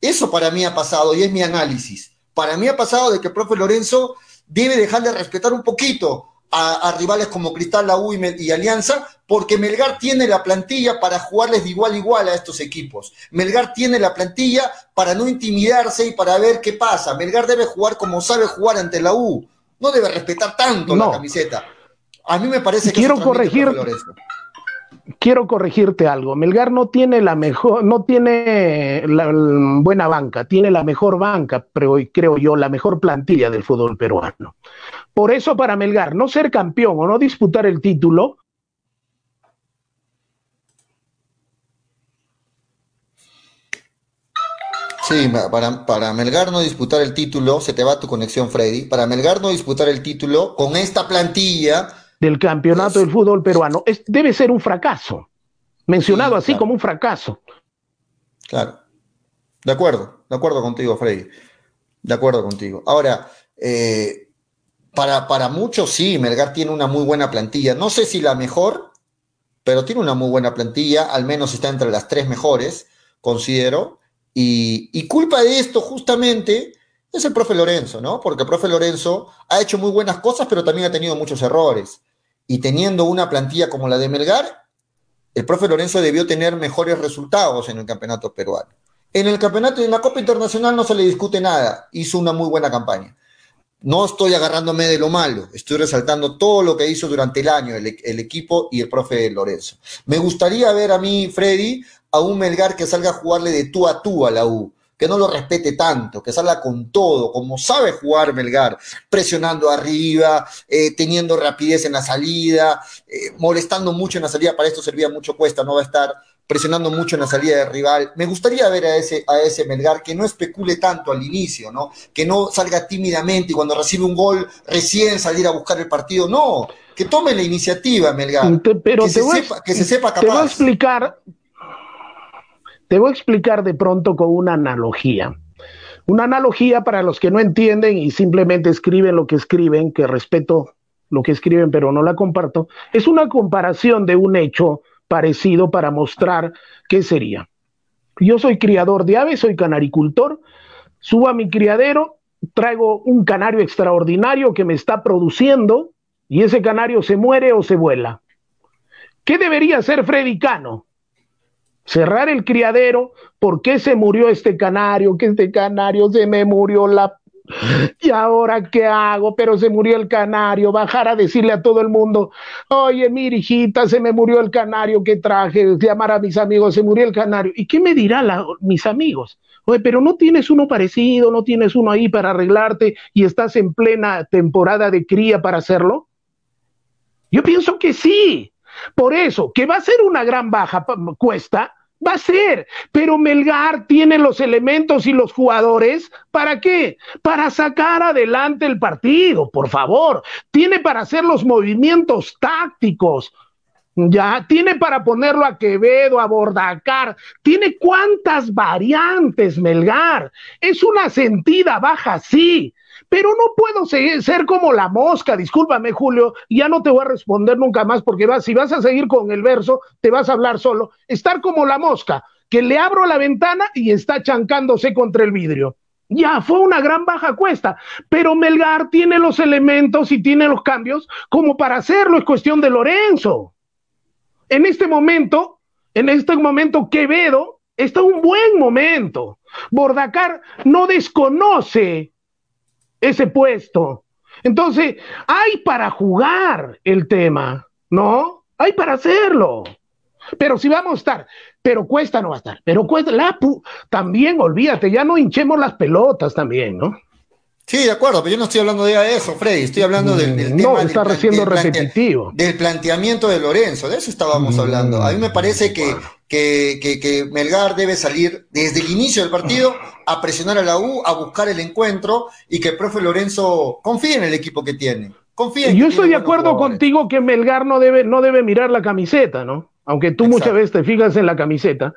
[SPEAKER 3] Eso para mí ha pasado y es mi análisis. Para mí ha pasado de que el profe Lorenzo debe dejar de respetar un poquito a, rivales como Cristal, la U y, Alianza, porque Melgar tiene la plantilla para jugarles de igual a igual a estos equipos. Melgar tiene la plantilla para no intimidarse y para ver qué pasa. Melgar debe jugar como sabe jugar ante la U. No debe respetar tanto la camiseta. A mí me parece que
[SPEAKER 4] quiero corregir. Quiero corregirte algo. Melgar no tiene la mejor, no tiene la, buena banca, tiene la mejor banca, pero creo yo, la mejor plantilla del fútbol peruano. Por eso para Melgar, no ser campeón o no disputar el título.
[SPEAKER 3] Sí, para, para Melgar no disputar el título, se te va tu conexión, Freddy. Para Melgar no disputar el título con esta plantilla.
[SPEAKER 4] Del campeonato del fútbol peruano, debe ser un fracaso. Mencionado así como un fracaso.
[SPEAKER 3] Claro. De acuerdo, de acuerdo contigo, Freddy. De acuerdo contigo. Ahora, eh, para, para muchos sí, Melgar tiene una muy buena plantilla. No sé si la mejor, pero tiene una muy buena plantilla, al menos está entre las tres mejores, considero. Y, y culpa de esto justamente es el profe Lorenzo, ¿no? Porque el profe Lorenzo ha hecho muy buenas cosas, pero también ha tenido muchos errores. Y teniendo una plantilla como la de Melgar, el profe Lorenzo debió tener mejores resultados en el campeonato peruano. En el campeonato de la Copa Internacional no se le discute nada, hizo una muy buena campaña. No estoy agarrándome de lo malo, estoy resaltando todo lo que hizo durante el año el, el equipo y el profe Lorenzo. Me gustaría ver a mí, Freddy, a un Melgar que salga a jugarle de tú a tú a la U que no lo respete tanto, que salga con todo, como sabe jugar Melgar, presionando arriba, eh, teniendo rapidez en la salida, eh, molestando mucho en la salida, para esto servía mucho Cuesta, no va a estar presionando mucho en la salida del rival. Me gustaría ver a ese, a ese Melgar que no especule tanto al inicio, ¿no? Que no salga tímidamente y cuando recibe un gol recién salir a buscar el partido, no, que tome la iniciativa Melgar,
[SPEAKER 4] pero
[SPEAKER 3] que, se sepa, que se sepa capaz.
[SPEAKER 4] Te voy a explicar, te voy a explicar de pronto con una analogía. Una analogía para los que no entienden y simplemente escriben lo que escriben, que respeto lo que escriben pero no la comparto, es una comparación de un hecho parecido para mostrar qué sería. Yo soy criador de aves, soy canaricultor, subo a mi criadero, traigo un canario extraordinario que me está produciendo y ese canario se muere o se vuela. ¿Qué debería hacer Freddy Cano? cerrar el criadero, ¿por qué se murió este canario? Que este canario se me murió la... ¿Y ahora qué hago? Pero se murió el canario. Bajar a decirle a todo el mundo, oye, mi hijita, se me murió el canario que traje. Llamar a mis amigos, se murió el canario. ¿Y qué me dirán mis amigos? Oye, pero no tienes uno parecido, no tienes uno ahí para arreglarte y estás en plena temporada de cría para hacerlo. Yo pienso que sí. Por eso, que va a ser una gran baja cuesta, Va a ser, pero Melgar tiene los elementos y los jugadores, ¿para qué? Para sacar adelante el partido, por favor. Tiene para hacer los movimientos tácticos. Ya, tiene para ponerlo a Quevedo, a Bordacar. Tiene cuántas variantes, Melgar. Es una sentida baja, sí, pero no puedo ser como la mosca, discúlpame Julio, ya no te voy a responder nunca más porque si vas a seguir con el verso, te vas a hablar solo, estar como la mosca, que le abro la ventana y está chancándose contra el vidrio. Ya fue una gran baja cuesta, pero Melgar tiene los elementos y tiene los cambios como para hacerlo, es cuestión de Lorenzo. En este momento, en este momento Quevedo está un buen momento. Bordacar no desconoce ese puesto. Entonces, hay para jugar el tema, ¿no? Hay para hacerlo. Pero si vamos a estar, pero cuesta no va a estar, pero cuesta, la también olvídate, ya no hinchemos las pelotas también, ¿no?
[SPEAKER 3] Sí, de acuerdo, pero yo no estoy hablando de eso, Freddy, estoy hablando del, del
[SPEAKER 4] no, tema está del, repetitivo.
[SPEAKER 3] del planteamiento de Lorenzo, de eso estábamos mm, hablando. A mí me parece que, que, que, que, Melgar debe salir desde el inicio del partido a presionar a la U, a buscar el encuentro y que el profe Lorenzo confíe en el equipo que tiene. Confíe
[SPEAKER 4] yo estoy de acuerdo contigo que Melgar no debe, no debe mirar la camiseta, ¿no? Aunque tú muchas veces te fijas en la camiseta.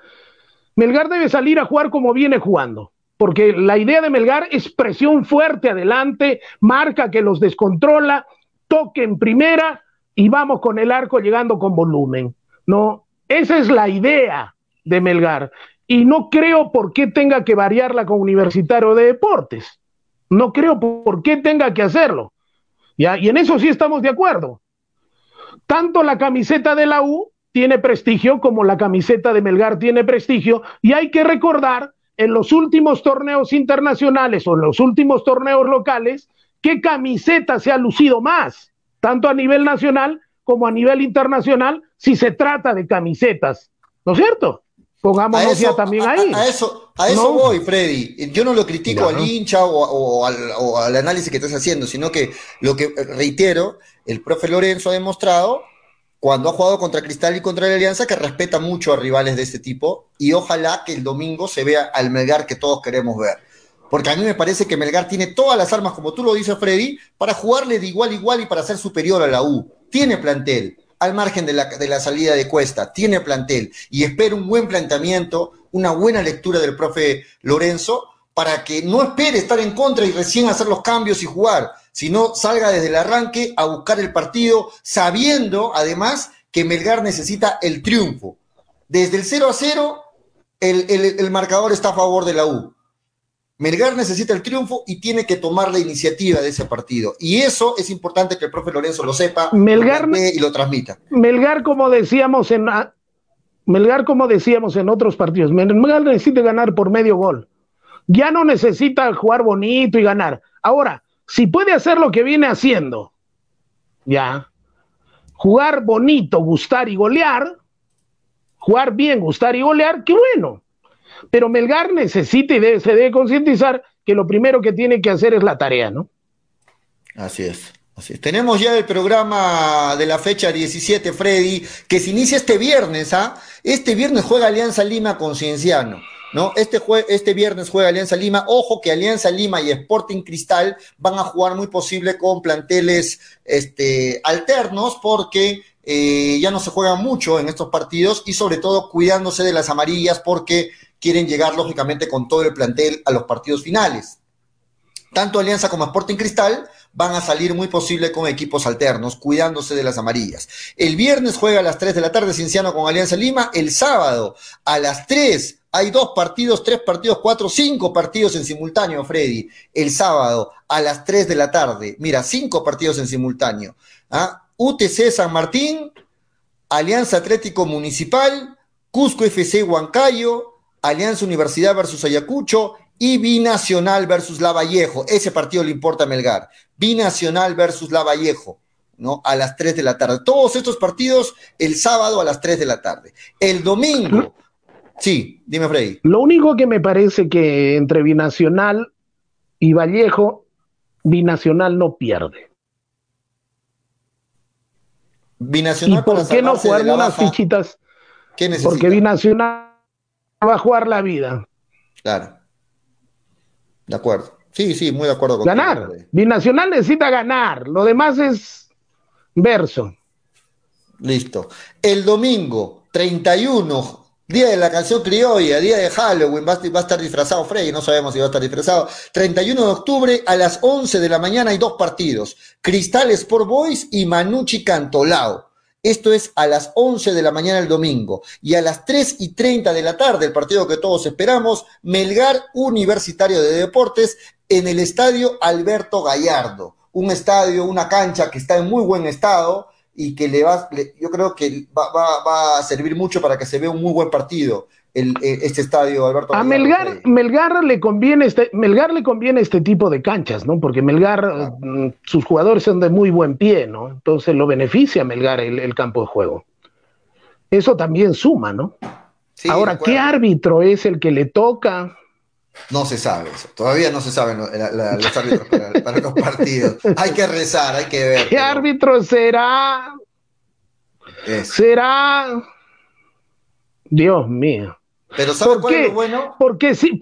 [SPEAKER 4] Melgar debe salir a jugar como viene jugando porque la idea de Melgar es presión fuerte adelante, marca que los descontrola, toque en primera y vamos con el arco llegando con volumen. No, esa es la idea de Melgar. Y no creo por qué tenga que variarla con Universitario de Deportes. No creo por qué tenga que hacerlo. Y en eso sí estamos de acuerdo. Tanto la camiseta de la U tiene prestigio como la camiseta de Melgar tiene prestigio. Y hay que recordar en los últimos torneos internacionales o en los últimos torneos locales, ¿qué camiseta se ha lucido más? Tanto a nivel nacional como a nivel internacional, si se trata de camisetas. ¿No es cierto? Pongámonos ya también ahí.
[SPEAKER 3] A, eso, a eso voy, Freddy. Yo no lo critico al hincha o, al, o, al, análisis que estás haciendo, sino que lo que reitero, el profe Lorenzo ha demostrado cuando ha jugado contra Cristal y contra la Alianza, que respeta mucho a rivales de este tipo, y ojalá que el domingo se vea al Melgar que todos queremos ver. Porque a mí me parece que Melgar tiene todas las armas, como tú lo dices, Freddy, para jugarle de igual a igual y para ser superior a la U. Tiene plantel, al margen de la, de la salida de Cuesta, tiene plantel, y espero un buen planteamiento una buena lectura del profe Lorenzo para que no espere estar en contra y recién hacer los cambios y jugar, sino salga desde el arranque a buscar el partido, sabiendo además que Melgar necesita el triunfo. Desde el 0 a 0, el, el marcador está a favor de la U. Melgar necesita el triunfo y tiene que tomar la iniciativa de ese partido. Y eso es importante que el profe Lorenzo lo sepa
[SPEAKER 4] Melgar,
[SPEAKER 3] y lo transmita.
[SPEAKER 4] Melgar, como decíamos en Melgar, como decíamos en otros partidos, Melgar necesita ganar por medio gol. Ya no necesita jugar bonito y ganar. Ahora, si puede hacer lo que viene haciendo, ya, jugar bonito, gustar y golear, jugar bien, gustar y golear, qué bueno. Pero Melgar necesita y se debe concientizar que lo primero que tiene que hacer es la tarea, ¿no?
[SPEAKER 3] Así es. Así. Tenemos ya el programa de la fecha 17, Freddy, que se inicia este viernes, ¿ah? Este viernes juega Alianza Lima con Cienciano. ¿No? Este, este viernes juega Alianza Lima. Ojo que Alianza Lima y Sporting Cristal van a jugar muy posible con planteles este, alternos porque eh, ya no se juega mucho en estos partidos y sobre todo cuidándose de las amarillas porque quieren llegar lógicamente con todo el plantel a los partidos finales. Tanto Alianza como Sporting Cristal van a salir muy posible con equipos alternos, cuidándose de las amarillas. El viernes juega a las 3 de la tarde Cinciano con Alianza Lima. El sábado a las 3 hay dos partidos, tres partidos, cuatro, cinco partidos en simultáneo, Freddy. El sábado a las 3 de la tarde. Mira, cinco partidos en simultáneo. ¿Ah? UTC San Martín, Alianza Atlético Municipal, Cusco FC Huancayo, Alianza Universidad versus Ayacucho y Binacional versus Lavallejo. Ese partido le importa a Melgar. Binacional versus Lavallejo, ¿no? A las 3 de la tarde. Todos estos partidos el sábado a las 3 de la tarde. El domingo. Sí, dime, Freddy.
[SPEAKER 4] Lo único que me parece que entre Binacional y Vallejo, Binacional no pierde.
[SPEAKER 3] Binacional
[SPEAKER 4] ¿Y por qué no jugar unas fichitas?
[SPEAKER 3] ¿Qué necesita?
[SPEAKER 4] Porque Binacional va a jugar la vida.
[SPEAKER 3] Claro. De acuerdo. Sí, sí, muy de acuerdo
[SPEAKER 4] con Ganar. Binacional necesita ganar. Lo demás es verso.
[SPEAKER 3] Listo. El domingo 31, día de la canción criolla, día de Halloween, va a estar disfrazado Frey, no sabemos si va a estar disfrazado. 31 de octubre a las 11 de la mañana hay dos partidos. Cristal Sport Boys y Manucci Cantolao. Esto es a las 11 de la mañana el domingo. Y a las 3 y 30 de la tarde, el partido que todos esperamos, Melgar Universitario de Deportes en el estadio Alberto Gallardo. Un estadio, una cancha que está en muy buen estado y que le va, yo creo que va a servir mucho para que se vea un muy buen partido. Eh, este estadio, Alberto.
[SPEAKER 4] A Melgar, Melgar le conviene este, Melgar le conviene este tipo de canchas, ¿no? Porque Melgar, mm, sus jugadores son de muy buen pie, ¿no? Entonces lo beneficia a Melgar el, campo de juego. Eso también suma, ¿no? Ahora, ¿qué árbitro es el que le toca?
[SPEAKER 3] No se sabe eso. Todavía no se saben los árbitros para, los partidos. Hay que rezar, hay que ver.
[SPEAKER 4] ¿Qué árbitro será? Será. Dios mío.
[SPEAKER 3] Pero ¿sabe ¿Por qué? bueno?
[SPEAKER 4] Porque si,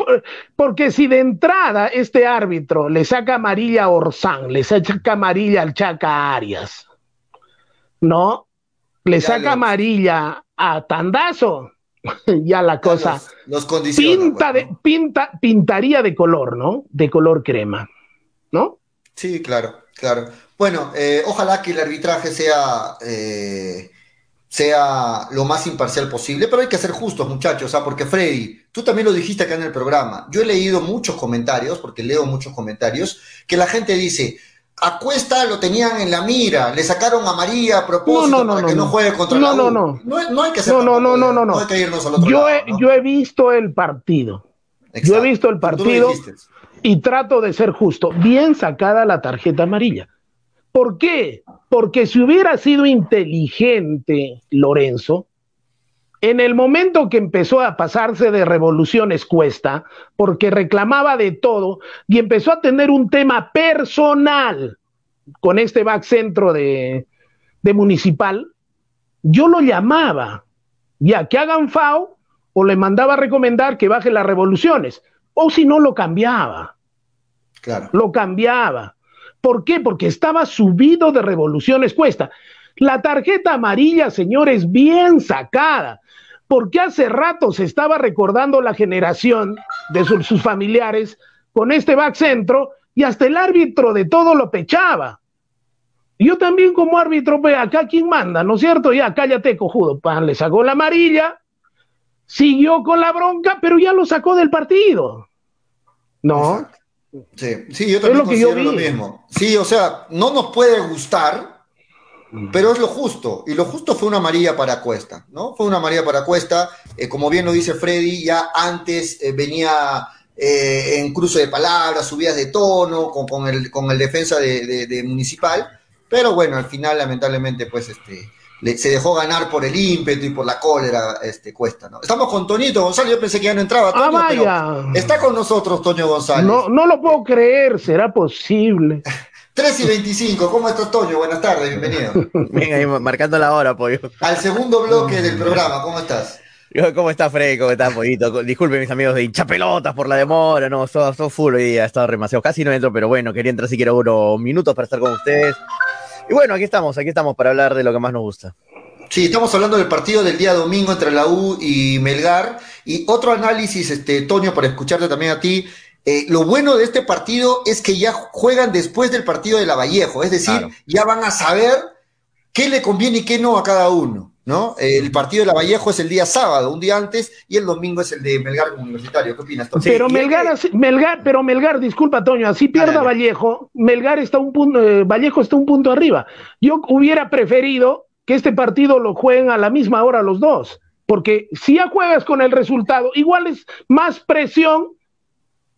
[SPEAKER 4] porque si de entrada este árbitro le saca amarilla a Orsán, le saca amarilla al Chaca Arias, ¿no? Le saca amarilla a Tandazo, ya la cosa
[SPEAKER 3] los,
[SPEAKER 4] pinta de, pinta, pintaría de color, ¿no? De color crema, ¿no?
[SPEAKER 3] Sí, claro, claro. Bueno, eh, ojalá que el arbitraje sea eh, sea lo más imparcial posible, pero hay que ser justos, muchachos, ¿ah? porque Freddy, tú también lo dijiste acá en el programa. Yo he leído muchos comentarios, porque leo muchos comentarios, que la gente dice, a Cuesta lo tenían en la mira, le sacaron a María a propósito para que no, juegue contra
[SPEAKER 4] no,
[SPEAKER 3] la
[SPEAKER 4] No, no,
[SPEAKER 3] no. hay que ser
[SPEAKER 4] no, no, no, no, no,
[SPEAKER 3] hay que irnos al otro
[SPEAKER 4] yo
[SPEAKER 3] lado,
[SPEAKER 4] He, yo he visto el partido. Yo he visto el partido y trato de ser justo. Bien sacada la tarjeta amarilla. ¿Por qué? Porque si hubiera sido inteligente Lorenzo, en el momento que empezó a pasarse de revoluciones cuesta, porque reclamaba de todo y empezó a tener un tema personal con este back centro de, de municipal, yo lo llamaba, ya que hagan FAO, o le mandaba a recomendar que baje las revoluciones, o si no lo cambiaba.
[SPEAKER 3] Claro.
[SPEAKER 4] Lo cambiaba. ¿Por qué? Porque estaba subido de revoluciones cuesta. La tarjeta amarilla, señores, bien sacada. porque hace rato se estaba recordando la generación de sus familiares con este back centro y hasta el árbitro de todo lo pechaba. Yo también como árbitro, ve acá quién manda, ¿no es cierto? Ya, cállate, cojudo. Pan, le sacó la amarilla, siguió con la bronca, pero ya lo sacó del partido. ¿No?
[SPEAKER 3] Sí, sí, yo también considero lo mismo. Sí, o sea, no nos puede gustar, pero es lo justo. Y lo justo fue una amarilla para Cuesta, ¿no? Fue una amarilla para Cuesta. Eh, como bien lo dice Freddy, ya antes eh, venía eh, en cruce de palabras, subidas de tono con, el, con el defensa de Municipal pero bueno, al final, lamentablemente, pues este, se dejó ganar por el ímpetu y por la cólera, este, cuesta, ¿no? Estamos con Toñito González, yo pensé que ya no entraba,
[SPEAKER 4] Toño, ah, vaya.
[SPEAKER 3] está con nosotros Toño González.
[SPEAKER 4] No, no lo puedo creer, será posible.
[SPEAKER 3] 3 y 25, ¿cómo estás, Toño? Buenas tardes, bienvenido.
[SPEAKER 5] Venga, ahí marcando la hora, pollo.
[SPEAKER 3] Al segundo bloque del programa, ¿cómo estás?
[SPEAKER 5] ¿Cómo estás, Freddy? ¿Cómo estás, Pollito? Disculpen mis amigos de hinchapelotas por la demora, no, todo, full hoy día, he estado demasiado, casi no entro, pero bueno, quería entrar si quiero unos minutos para estar con ustedes. Y bueno, aquí estamos, aquí estamos para hablar de lo que más nos gusta.
[SPEAKER 3] Sí, estamos hablando del partido del día domingo entre la U y Melgar. Y otro análisis, este, Toño, para escucharte también a ti. Eh, lo bueno de este partido es que ya juegan después del partido de la Vallejo, es decir, ya van a saber qué le conviene y qué no a cada uno. ¿No? El partido de la Vallejo es el día sábado, un día antes, y el domingo es el de Melgar Universitario. ¿Qué opinas,
[SPEAKER 4] Toño? Pero Melgar, Melgar, pero Melgar, disculpa, Toño, así pierda Vallejo, Melgar está un punto, eh, Vallejo está un punto arriba. Yo hubiera preferido que este partido lo jueguen a la misma hora los dos, porque si ya juegas con el resultado, igual es más presión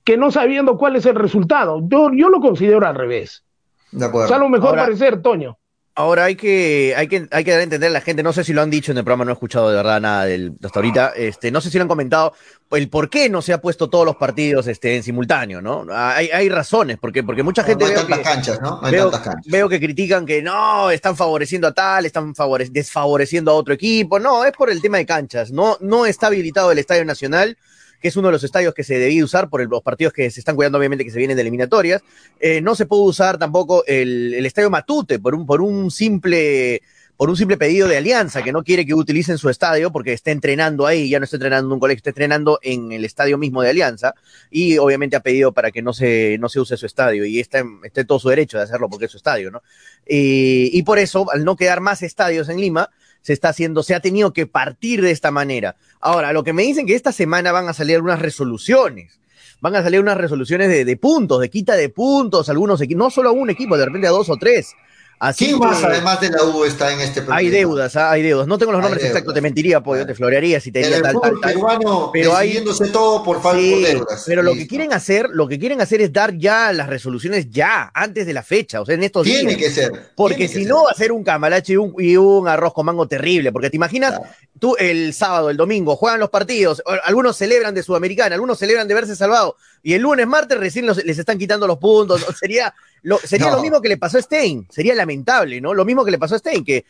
[SPEAKER 4] que no sabiendo cuál es el resultado. Yo, yo lo considero al revés. De acuerdo. O sea, lo mejor parecer, Toño.
[SPEAKER 5] Ahora hay que, hay que, hay que dar a entender a la gente, no sé si lo han dicho en el programa, no he escuchado de verdad nada del, hasta ahorita, este, no sé si lo han comentado, el por qué no se ha puesto todos los partidos este, en simultáneo, ¿no? Hay, hay razones, porque, porque mucha gente.
[SPEAKER 3] No hay tantas canchas, ¿no? hay
[SPEAKER 5] veo,
[SPEAKER 3] tantas canchas.
[SPEAKER 5] veo que critican que no, están favoreciendo a tal, están desfavoreciendo a otro equipo. No, es por el tema de canchas. No, no está habilitado el Estadio Nacional que es uno de los estadios que se debía usar por los partidos que se están cuidando, obviamente, que se vienen de eliminatorias. Eh, no se puede usar tampoco el, estadio Matute por un, por un simple por un simple pedido de Alianza, que no quiere que utilicen su estadio porque está entrenando ahí, ya no está entrenando en un colegio, está entrenando en el estadio mismo de Alianza, y obviamente ha pedido para que no se, no se use su estadio, y está, está todo su derecho de hacerlo porque es su estadio, ¿no? Y, y por eso, al no quedar más estadios en Lima, se está haciendo, se ha tenido que partir de esta manera. Ahora, lo que me dicen que esta semana van a salir unas resoluciones. Van a salir unas resoluciones de, de puntos, de quita de puntos, algunos equipos, no solo a un equipo, de repente a dos o tres.
[SPEAKER 3] ¿Quién más, además de la U, está en este
[SPEAKER 5] proyecto? Hay deudas, ah, hay deudas. No tengo los nombres exactos, te mentiría, porque te florearía si te
[SPEAKER 3] diría tal, tal, tal. Peruano pero hay todo por falta de deudas.
[SPEAKER 5] Pero lo que quieren hacer, lo que quieren hacer es dar ya las resoluciones ya, antes de la fecha, o sea, en estos
[SPEAKER 3] días. Tiene que ser.
[SPEAKER 5] Porque si no, va a ser un camalache y un, arroz con mango terrible. Porque te imaginas, tú el sábado, el domingo, juegan los partidos, algunos celebran de Sudamericana, algunos celebran de verse salvado, y el lunes, martes recién les están quitando los puntos. Sería lo, sería lo mismo que le pasó a Stein, sería lamentable, ¿no? Lo mismo que le pasó a Stein, que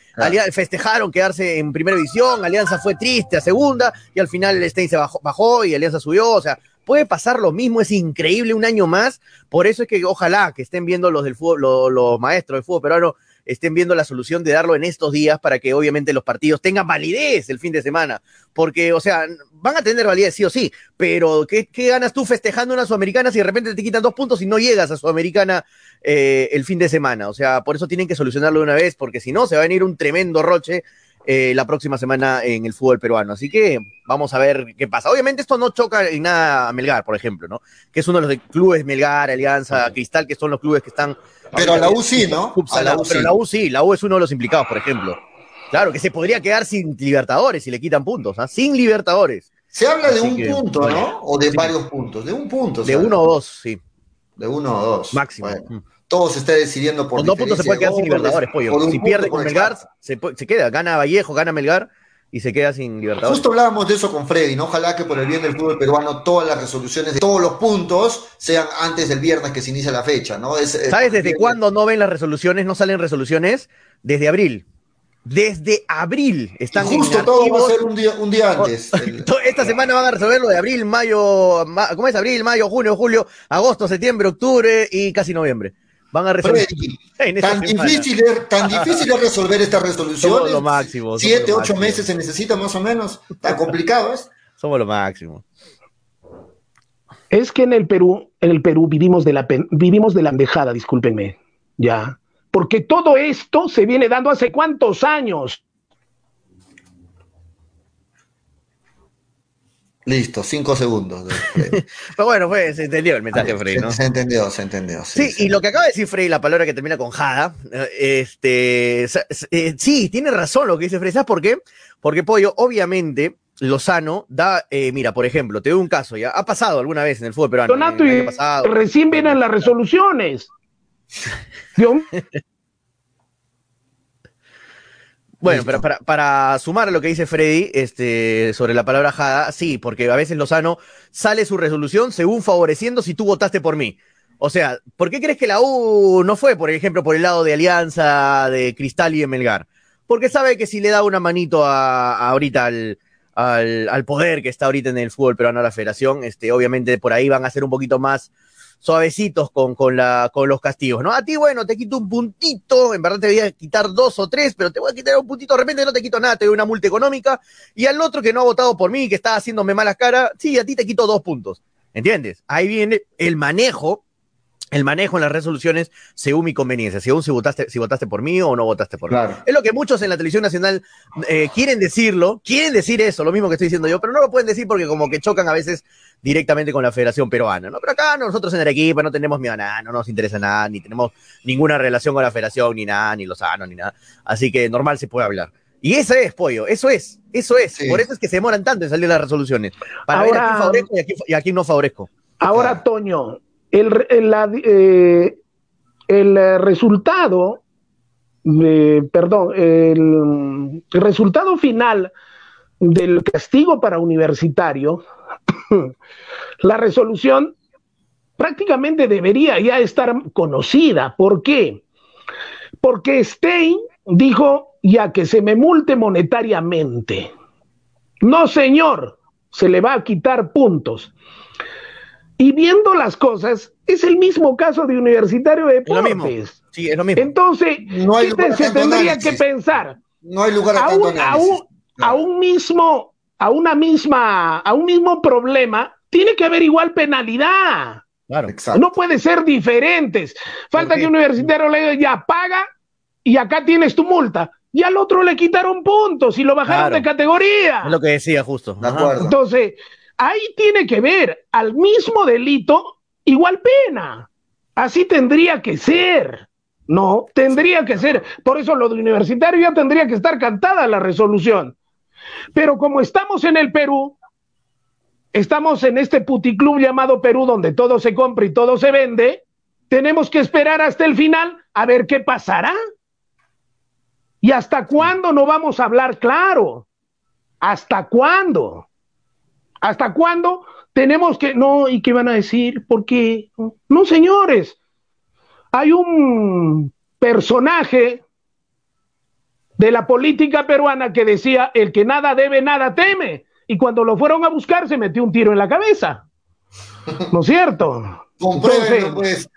[SPEAKER 5] festejaron quedarse en primera división, Alianza fue triste a segunda y al final Stein se bajó, bajó y Alianza subió, o sea, puede pasar lo mismo, es increíble un año más, por eso es que ojalá que estén viendo los del fútbol, los, maestros del fútbol peruano, estén viendo la solución de darlo en estos días para que obviamente los partidos tengan validez el fin de semana. Porque, o sea, van a tener validez sí o sí, pero ¿qué, ganas tú festejando una Sudamericana si de repente te quitan dos puntos y no llegas a Sudamericana eh, el fin de semana? O sea, por eso tienen que solucionarlo de una vez, porque si no, se va a venir un tremendo roche eh, la próxima semana en el fútbol peruano. Así que vamos a ver qué pasa. Obviamente esto no choca en nada a Melgar, por ejemplo, ¿no? Que es uno de los clubes Melgar, Alianza, Cristal, que son los clubes que están...
[SPEAKER 3] Pero a la U sí, ¿no?
[SPEAKER 5] A la U, pero la U sí, la U es uno de los implicados, por ejemplo. Claro, que se podría quedar sin Libertadores si le quitan puntos, ¿ah? Sin Libertadores.
[SPEAKER 3] Se habla de un punto, ¿no? O de varios puntos. De un punto.
[SPEAKER 5] De uno o dos, sí.
[SPEAKER 3] De uno o dos.
[SPEAKER 5] Máximo. Mm
[SPEAKER 3] todo se está decidiendo por
[SPEAKER 5] Con dos puntos se puede quedar sin Libertadores, pollo. Si pierde con Melgar, se, queda. Gana Vallejo, gana Melgar y se queda sin Libertadores.
[SPEAKER 3] Justo hablábamos de eso con Freddy, ¿no? Ojalá que por el bien del fútbol peruano todas las resoluciones de todos los puntos sean antes del viernes que se inicia la fecha, ¿no?
[SPEAKER 5] ¿Sabes desde cuándo no ven las resoluciones? No salen resoluciones desde abril. Desde abril están
[SPEAKER 3] y justo todo va a ser un día, un día antes.
[SPEAKER 5] Esta semana van a resolver lo de abril, mayo, ¿cómo es? Abril, mayo, junio, julio, agosto, septiembre, octubre y casi noviembre.
[SPEAKER 3] Van a resolver. tan, difícil es, tan difícil resolver esta resolución.
[SPEAKER 5] Somos lo máximo.
[SPEAKER 3] Siete, ocho meses se necesita más o menos. Tan complicado es.
[SPEAKER 5] Somos lo máximo.
[SPEAKER 4] Es que en el Perú, en el Perú vivimos de la vivimos de la ambejada, discúlpenme, ya. Porque todo esto se viene dando hace cuántos años.
[SPEAKER 3] Listo, cinco segundos.
[SPEAKER 5] Pero bueno, fue, se entendió el mensaje, Frey, ¿no?
[SPEAKER 3] Se, entendió, se entendió.
[SPEAKER 5] Sí, y lo que acaba de decir Frey, la palabra que termina con Jada, este, eh, sí, tiene razón lo que dice Frey. ¿Sabes por qué? Porque Pollo, obviamente, Lozano da, eh, mira, por ejemplo, te doy un caso, ya ha pasado alguna vez en el fútbol peruano.
[SPEAKER 4] Donato, y recién vienen las resoluciones.
[SPEAKER 5] Bueno, pero para, sumar a lo que dice Freddy este, sobre la palabra jada, sí, porque a veces Lozano sale su resolución según favoreciendo si tú votaste por mí. O sea, ¿por qué crees que la U no fue, por ejemplo, por el lado de Alianza, de Cristal y de Melgar? Porque sabe que si le da una manito a, ahorita al, al, poder que está ahorita en el fútbol peruano a la federación, este, obviamente por ahí van a ser un poquito más suavecitos con, con, la, con los castigos, ¿no? A ti, bueno, te quito un puntito, en verdad te voy a quitar dos o tres, pero te voy a quitar un puntito, de repente no te quito nada, te doy una multa económica, y al otro que no ha votado por mí, que está haciéndome malas caras, sí, a ti te quito dos puntos, ¿entiendes? Ahí viene el manejo el manejo en las resoluciones según mi conveniencia, según si votaste, si votaste por mí o no votaste por mí. Es lo que muchos en la televisión nacional eh, quieren decirlo, quieren decir eso, lo mismo que estoy diciendo yo, pero no lo pueden decir porque como que chocan a veces directamente con la Federación Peruana, ¿no? Pero acá nosotros en Arequipa no tenemos miedo a nada, no nos interesa nada, ni tenemos ninguna relación con la Federación, ni nada, ni los sanos, ni nada. Así que normal se puede hablar. Y eso es, pollo, eso es, eso es. Por eso es que se demoran tanto en salir las resoluciones. Para ver a quién favorezco y a quién, no favorezco.
[SPEAKER 4] Ahora, Toño, el, eh, el resultado, perdón, el, resultado final del castigo para universitario, la resolución prácticamente debería ya estar conocida. ¿Por qué? Porque Stein dijo ya que se me multe monetariamente. No, señor, se le va a quitar puntos. Y viendo las cosas, es el mismo caso de Universitario de Deportes.
[SPEAKER 5] Sí, es lo mismo.
[SPEAKER 4] Entonces, ¿qué se tendría que pensar?
[SPEAKER 3] No hay lugar a,
[SPEAKER 4] un, a, un, mismo, a una misma, a un mismo problema, tiene que haber igual penalidad.
[SPEAKER 5] Claro,
[SPEAKER 4] exacto. No puede ser diferentes. Falta que un universitario le diga, ya paga y acá tienes tu multa. Y al otro le quitaron puntos y lo bajaron de categoría.
[SPEAKER 5] Es lo que decía justo.
[SPEAKER 3] De acuerdo.
[SPEAKER 4] Entonces, ahí tiene que ver al mismo delito igual pena. Así tendría que ser. No, tendría que ser. Por eso lo de universitario ya tendría que estar cantada la resolución. Pero como estamos en el Perú, estamos en este puticlub llamado Perú donde todo se compra y todo se vende, tenemos que esperar hasta el final a ver qué pasará. ¿Y hasta cuándo no vamos a hablar claro? ¿Hasta cuándo? ¿Hasta cuándo tenemos que.? No, ¿y qué van a decir? Porque. No, señores. Hay un personaje de la política peruana que decía: el que nada debe, nada teme. Y cuando lo fueron a buscar, se metió un tiro en la cabeza. ¿No es cierto?
[SPEAKER 3] Compruébenlo, pues.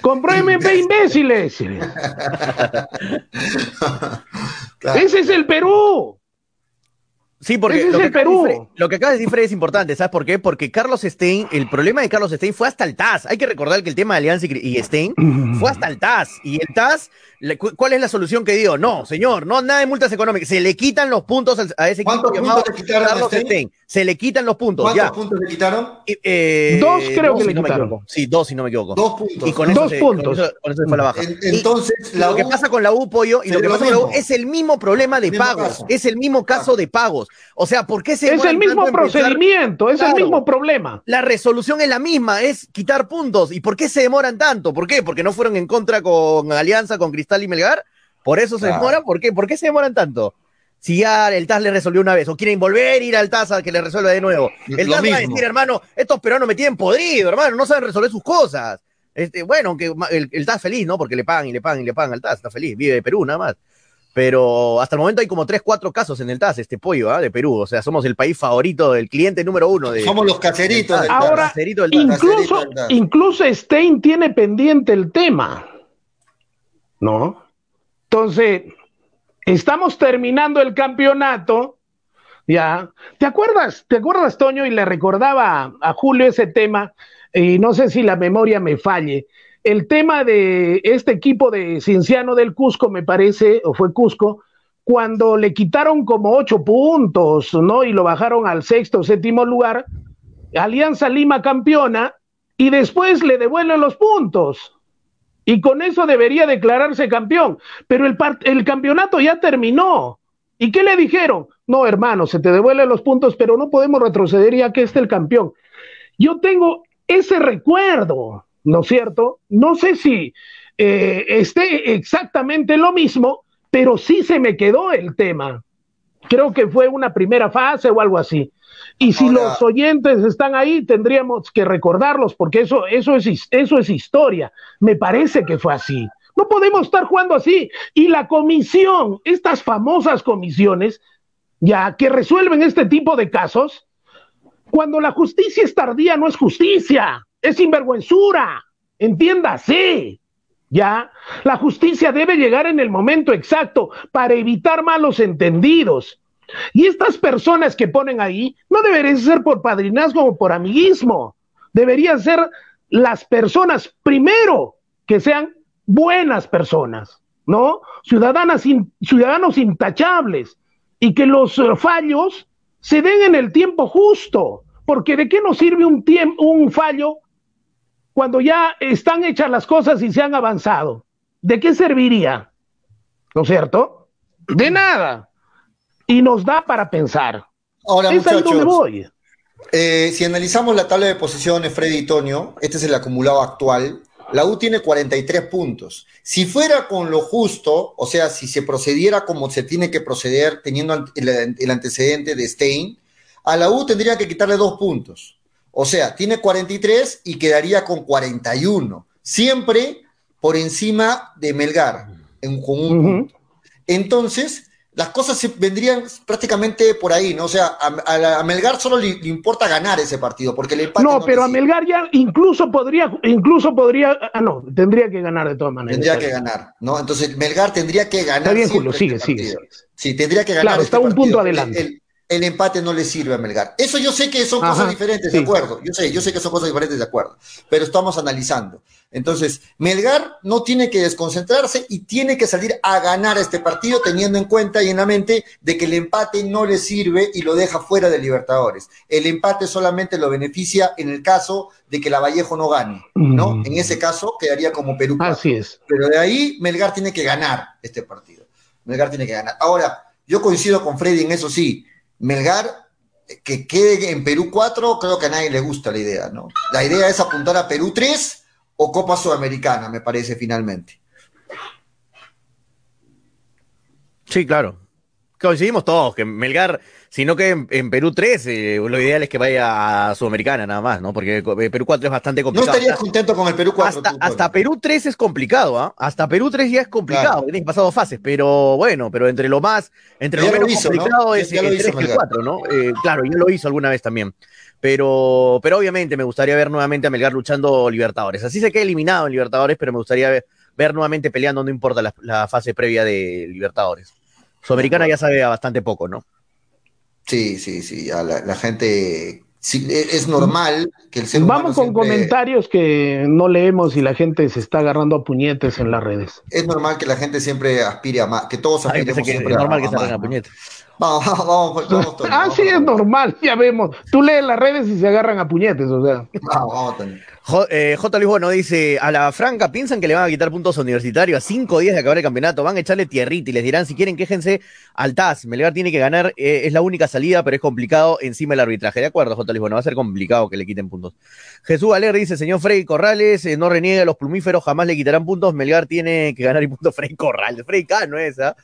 [SPEAKER 4] Compruébenme, imbéciles. Ese es el Perú.
[SPEAKER 5] Sí, porque lo que, Perú. lo que acaba de decir Fred es importante, ¿sabes por qué? Porque Carlos Stein, el problema de Carlos Stein fue hasta el TAS. Hay que recordar que el tema de Alianza y Stein fue hasta el TAS. Y el TAS, ¿cuál es la solución que dio? No, señor, no nada de multas económicas. Se le quitan los puntos a ese
[SPEAKER 3] equipo llamado
[SPEAKER 5] Carlos Stein? Se le quitan los puntos.
[SPEAKER 3] ¿Cuántos puntos le quitaron?
[SPEAKER 4] Eh, dos creo que le
[SPEAKER 5] no
[SPEAKER 4] quitaron.
[SPEAKER 5] Sí, dos si no me equivoco.
[SPEAKER 3] Dos puntos.
[SPEAKER 5] Y con
[SPEAKER 4] dos
[SPEAKER 5] eso
[SPEAKER 4] puntos.
[SPEAKER 5] Con eso, fue la baja.
[SPEAKER 3] entonces,
[SPEAKER 5] lo que pasa con la U, Pollo, y lo que pasa con la U es el mismo problema de pagos. Es el mismo caso de pagos. O sea, ¿por qué se
[SPEAKER 4] Es el mismo procedimiento, es el mismo problema.
[SPEAKER 5] La resolución es la misma, es quitar puntos. ¿Y por qué se demoran tanto? ¿Por qué? Porque no fueron en contra con Alianza, con Cristal y Melgar. Por eso se demoran. ¿Por qué? ¿Por qué se demoran tanto? si ya el TAS le resolvió una vez o quieren volver a ir al TAS a que le resuelva de nuevo. El TAS va a decir, hermano, estos peruanos me tienen podrido, hermano, no saben resolver sus cosas. Este, bueno, aunque el, el TAS feliz, ¿no? Porque le pagan y le pagan y le pagan al TAS, está feliz, vive de Perú nada más. Pero hasta el momento hay como tres, cuatro casos en el TAS, este pollo ¿ah? de Perú. O sea, somos el país favorito del cliente número uno. De,
[SPEAKER 3] somos los caseritos.
[SPEAKER 4] Del Ahora, del incluso, incluso Stein tiene pendiente el tema. ¿No? Entonces, estamos terminando el campeonato. Ya. ¿Te acuerdas? ¿Te acuerdas, Toño? Y le recordaba a Julio ese tema, y no sé si la memoria me falle el tema de este equipo de Cienciano del Cusco, me parece, o fue Cusco, cuando le quitaron como ocho puntos, ¿no? Y lo bajaron al sexto o séptimo lugar, Alianza Lima campeona, y después le devuelven los puntos. Y con eso debería declararse campeón. Pero el, campeonato ya terminó. ¿Y qué le dijeron? No, hermano, se te devuelven los puntos, pero no podemos retroceder ya que este el campeón. Yo tengo ese recuerdo ¿no es cierto? No sé si eh, esté exactamente lo mismo, pero sí se me quedó el tema. Creo que fue una primera fase o algo así. Y si los oyentes están ahí, tendríamos que recordarlos, porque eso, eso, es, eso es historia. Me parece que fue así. No podemos estar jugando así. Y la comisión, estas famosas comisiones, ya que resuelven este tipo de casos, cuando la justicia es tardía, no es justicia es sinvergüenzura. Entiéndase. ¿Ya? La justicia debe llegar en el momento exacto para evitar malos entendidos. Y estas personas que ponen ahí no deberían ser por padrinazgo o por amiguismo. Deberían ser las personas primero que sean buenas personas, ¿no? Ciudadanas, ciudadanos intachables y que los fallos se den en el tiempo justo, porque ¿de qué nos sirve un, un fallo cuando ya están hechas las cosas y se han avanzado? ¿De qué serviría? ¿No es cierto? De nada. Y nos da para pensar.
[SPEAKER 3] Ahora, es muchachos, voy. Eh, si analizamos la tabla de posiciones, Freddy y Tonio, este es el acumulado actual. La U tiene 43 puntos. Si fuera con lo justo, o sea, si se procediera como se tiene que proceder teniendo el, el antecedente de Stein, a la U tendría que quitarle dos puntos. O sea, tiene 43 y quedaría con 41, siempre por encima de Melgar, en, con un punto. Entonces, las cosas se vendrían prácticamente por ahí, ¿no? O sea, a, Melgar solo le, importa ganar ese partido, porque el empate.
[SPEAKER 4] No, pero a Melgar ya incluso podría, incluso podría, ah, no, tendría que ganar de todas maneras.
[SPEAKER 3] Tendría que ganar, ¿no? Entonces Melgar tendría que ganar.
[SPEAKER 4] Está bien, Julio, sigue, este sigue,
[SPEAKER 3] Sí, tendría que ganar.
[SPEAKER 4] Claro, este está un punto adelante
[SPEAKER 3] el empate no le sirve a Melgar. Eso yo sé que son cosas diferentes, de acuerdo. Yo sé, yo sé que son cosas diferentes, de acuerdo. Pero estamos analizando. Entonces, Melgar no tiene que desconcentrarse y tiene que salir a ganar este partido teniendo en cuenta y en la mente de que el empate no le sirve y lo deja fuera de Libertadores. El empate solamente lo beneficia en el caso de que la Vallejo no gane, ¿no? Mm. En ese caso quedaría como Perú.
[SPEAKER 4] Así es.
[SPEAKER 3] Pero de ahí Melgar tiene que ganar este partido. Melgar tiene que ganar. Ahora, yo coincido con Freddy en eso sí Melgar, que quede en Perú 4, creo que a nadie le gusta la idea, ¿no? La idea es apuntar a Perú 3 o Copa Sudamericana, me parece finalmente.
[SPEAKER 5] Sí, claro. Coincidimos todos, que Melgar sino que en, Perú 3 eh, lo ideal es que vaya a Sudamericana nada más, ¿no? Porque eh, Perú 4 es bastante complicado.
[SPEAKER 3] No estarías contento con el Perú 4.
[SPEAKER 5] Hasta, Perú 3 es complicado, ¿ah? Hasta Perú 3 ya es complicado, tienes pasado fases, pero bueno, pero entre lo más, entre lo menos complicado es el 3 y el 4, ¿no? Eh, claro, ya lo hizo alguna vez también. Pero, pero obviamente me gustaría ver nuevamente a Melgar luchando Libertadores. Así se queda eliminado en Libertadores, pero me gustaría ver, nuevamente peleando, no importa la, la fase previa de Libertadores. Sudamericana ya sabe bastante poco, ¿no?
[SPEAKER 3] Sí, sí, sí, la, gente e, es normal que el ser
[SPEAKER 4] Vamos con comentarios que no leemos y la gente se está agarrando a puñetes en las redes.
[SPEAKER 3] Es normal que la gente siempre aspire a más, que todos aspiremos siempre
[SPEAKER 5] es normal que se agarren a puñetes.
[SPEAKER 3] Vamos, vamos, vamos,
[SPEAKER 4] Ah, sí, es normal, ya vemos. Tú lees las redes y se agarran a puñetes, o sea.
[SPEAKER 5] Vamos, vamos, J, eh, J. Luis Bueno dice, a la franca, ¿piensan que le van a quitar puntos universitarios a cinco días de acabar el campeonato? Van a echarle tierrita y les dirán, si quieren, quéjense al TAS. Melgar tiene que ganar, eh, es la única salida, pero es complicado encima del arbitraje. De acuerdo, J. Luis Bueno, va a ser complicado que le quiten puntos. Jesús Valer dice, señor Frey Corrales, eh, no reniega, los plumíferos jamás le quitarán puntos. Melgar tiene que ganar y puntos Frey Corrales. Frey K no es, ¿ah?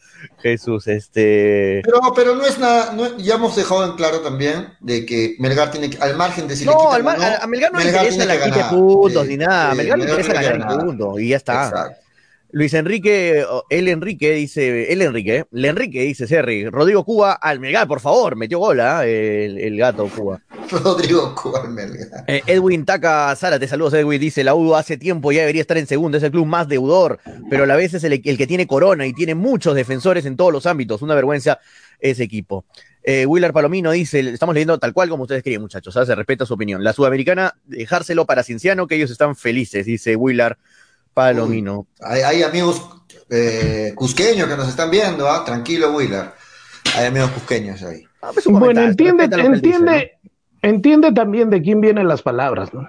[SPEAKER 5] Jesús, este...
[SPEAKER 3] Pero, pero no es nada, ya hemos dejado en claro también de que Melgar tiene que, al margen de si
[SPEAKER 5] no, le quitan al a, Melgar no le interesa la puntos ni nada. Melgar le interesa ganar el punto y ya está. Luis Enrique, el Enrique dice, el Enrique, el Enrique dice Serri, Rodrigo Cuba al Melgar, por favor, metió gola ¿ah? el, gato Cuba.
[SPEAKER 3] Rodrigo Cuba al Melgar.
[SPEAKER 5] Eh, Edwin Taca Sara, te saludos Edwin, dice, la U hace tiempo ya debería estar en segundo, es el club más deudor, pero a la vez es el, que tiene corona y tiene muchos defensores en todos los ámbitos, una vergüenza ese equipo. Eh, Willard Palomino dice, estamos leyendo tal cual como ustedes querían, muchachos, se respeta su opinión. La sudamericana, dejárselo para Cienciano, que ellos están felices, dice Willard Palomino.
[SPEAKER 3] hay, amigos eh, cusqueños que nos están viendo, ¿ah? tranquilo, Willard. Hay amigos cusqueños ahí.
[SPEAKER 4] Ah, pues bueno, entiende, entiende, entiende también de quién vienen las palabras, ¿no?